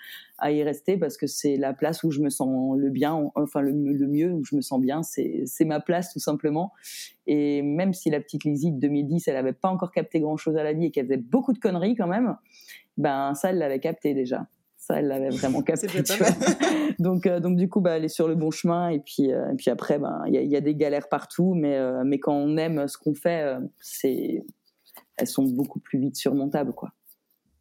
y rester parce que c'est la place où je me sens le bien, enfin le, le mieux, où je me sens bien, c'est ma place tout simplement. Et même si la petite Lizzie de 2010, elle avait pas encore capté grand chose à la vie et qu'elle faisait beaucoup de conneries quand même, ben ça elle l'avait capté déjà elle l'avait vraiment capté. donc, euh, donc du coup, bah, elle est sur le bon chemin. Et puis, euh, et puis après, ben, il y, a des galères partout, mais, euh, mais quand on aime ce qu'on fait, c'est, elles sont beaucoup plus vite surmontables, quoi.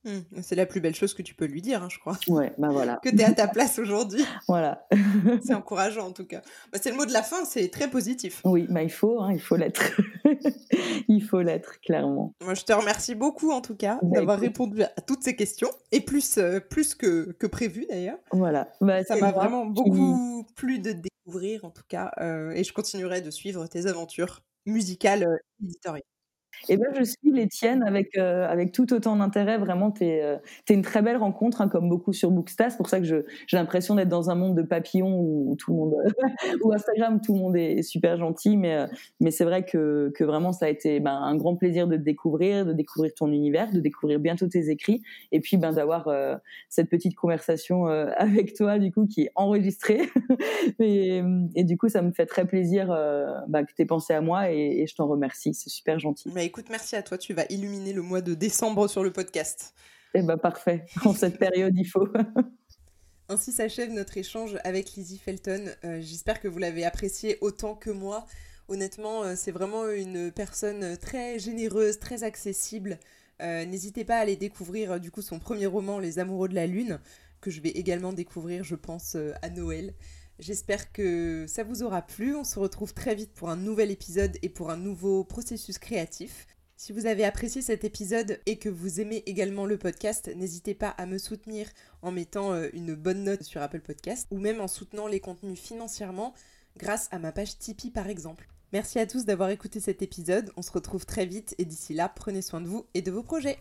Mmh. C'est la plus belle chose que tu peux lui dire, hein, je crois. Ouais, bah voilà. que tu es à ta place aujourd'hui. voilà. c'est encourageant en tout cas. Bah, c'est le mot de la fin, c'est très positif. Oui, bah, il faut, hein, il faut l'être. il faut l'être, clairement. Moi, je te remercie beaucoup en tout cas bah, d'avoir répondu à toutes ces questions et plus, euh, plus que, que prévu d'ailleurs. Voilà. Ça m'a vraiment beaucoup plu de découvrir en tout cas euh, et je continuerai de suivre tes aventures musicales euh, éditoriales. Et ben je suis les avec euh, avec tout autant d'intérêt. Vraiment, euh, es une très belle rencontre, hein, comme beaucoup sur Booksta. C'est pour ça que j'ai l'impression d'être dans un monde de papillons où, tout le monde, ou Instagram, tout le monde est super gentil. Mais euh, mais c'est vrai que que vraiment ça a été ben, un grand plaisir de te découvrir, de découvrir ton univers, de découvrir bientôt tes écrits, et puis ben d'avoir euh, cette petite conversation avec toi du coup qui est enregistrée. et, et du coup, ça me fait très plaisir ben, que t'aies pensé à moi et, et je t'en remercie. C'est super gentil écoute, merci à toi. Tu vas illuminer le mois de décembre sur le podcast. Eh ben parfait. En cette période, il faut. Ainsi s'achève notre échange avec Lizzie Felton. Euh, j'espère que vous l'avez apprécié autant que moi. Honnêtement, euh, c'est vraiment une personne très généreuse, très accessible. Euh, n'hésitez pas à aller découvrir du coup son premier roman, Les Amoureux de la Lune, que je vais également découvrir, je pense, à Noël. J'espère que ça vous aura plu. On se retrouve très vite pour un nouvel épisode et pour un nouveau processus créatif. Si vous avez apprécié cet épisode et que vous aimez également le podcast, n'hésitez pas à me soutenir en mettant euh, une bonne note sur Apple Podcast ou même en soutenant les contenus financièrement grâce à ma page Tipeee par exemple. Merci à tous d'avoir écouté cet épisode. On se retrouve très vite et d'ici là, prenez soin de vous et de vos projets.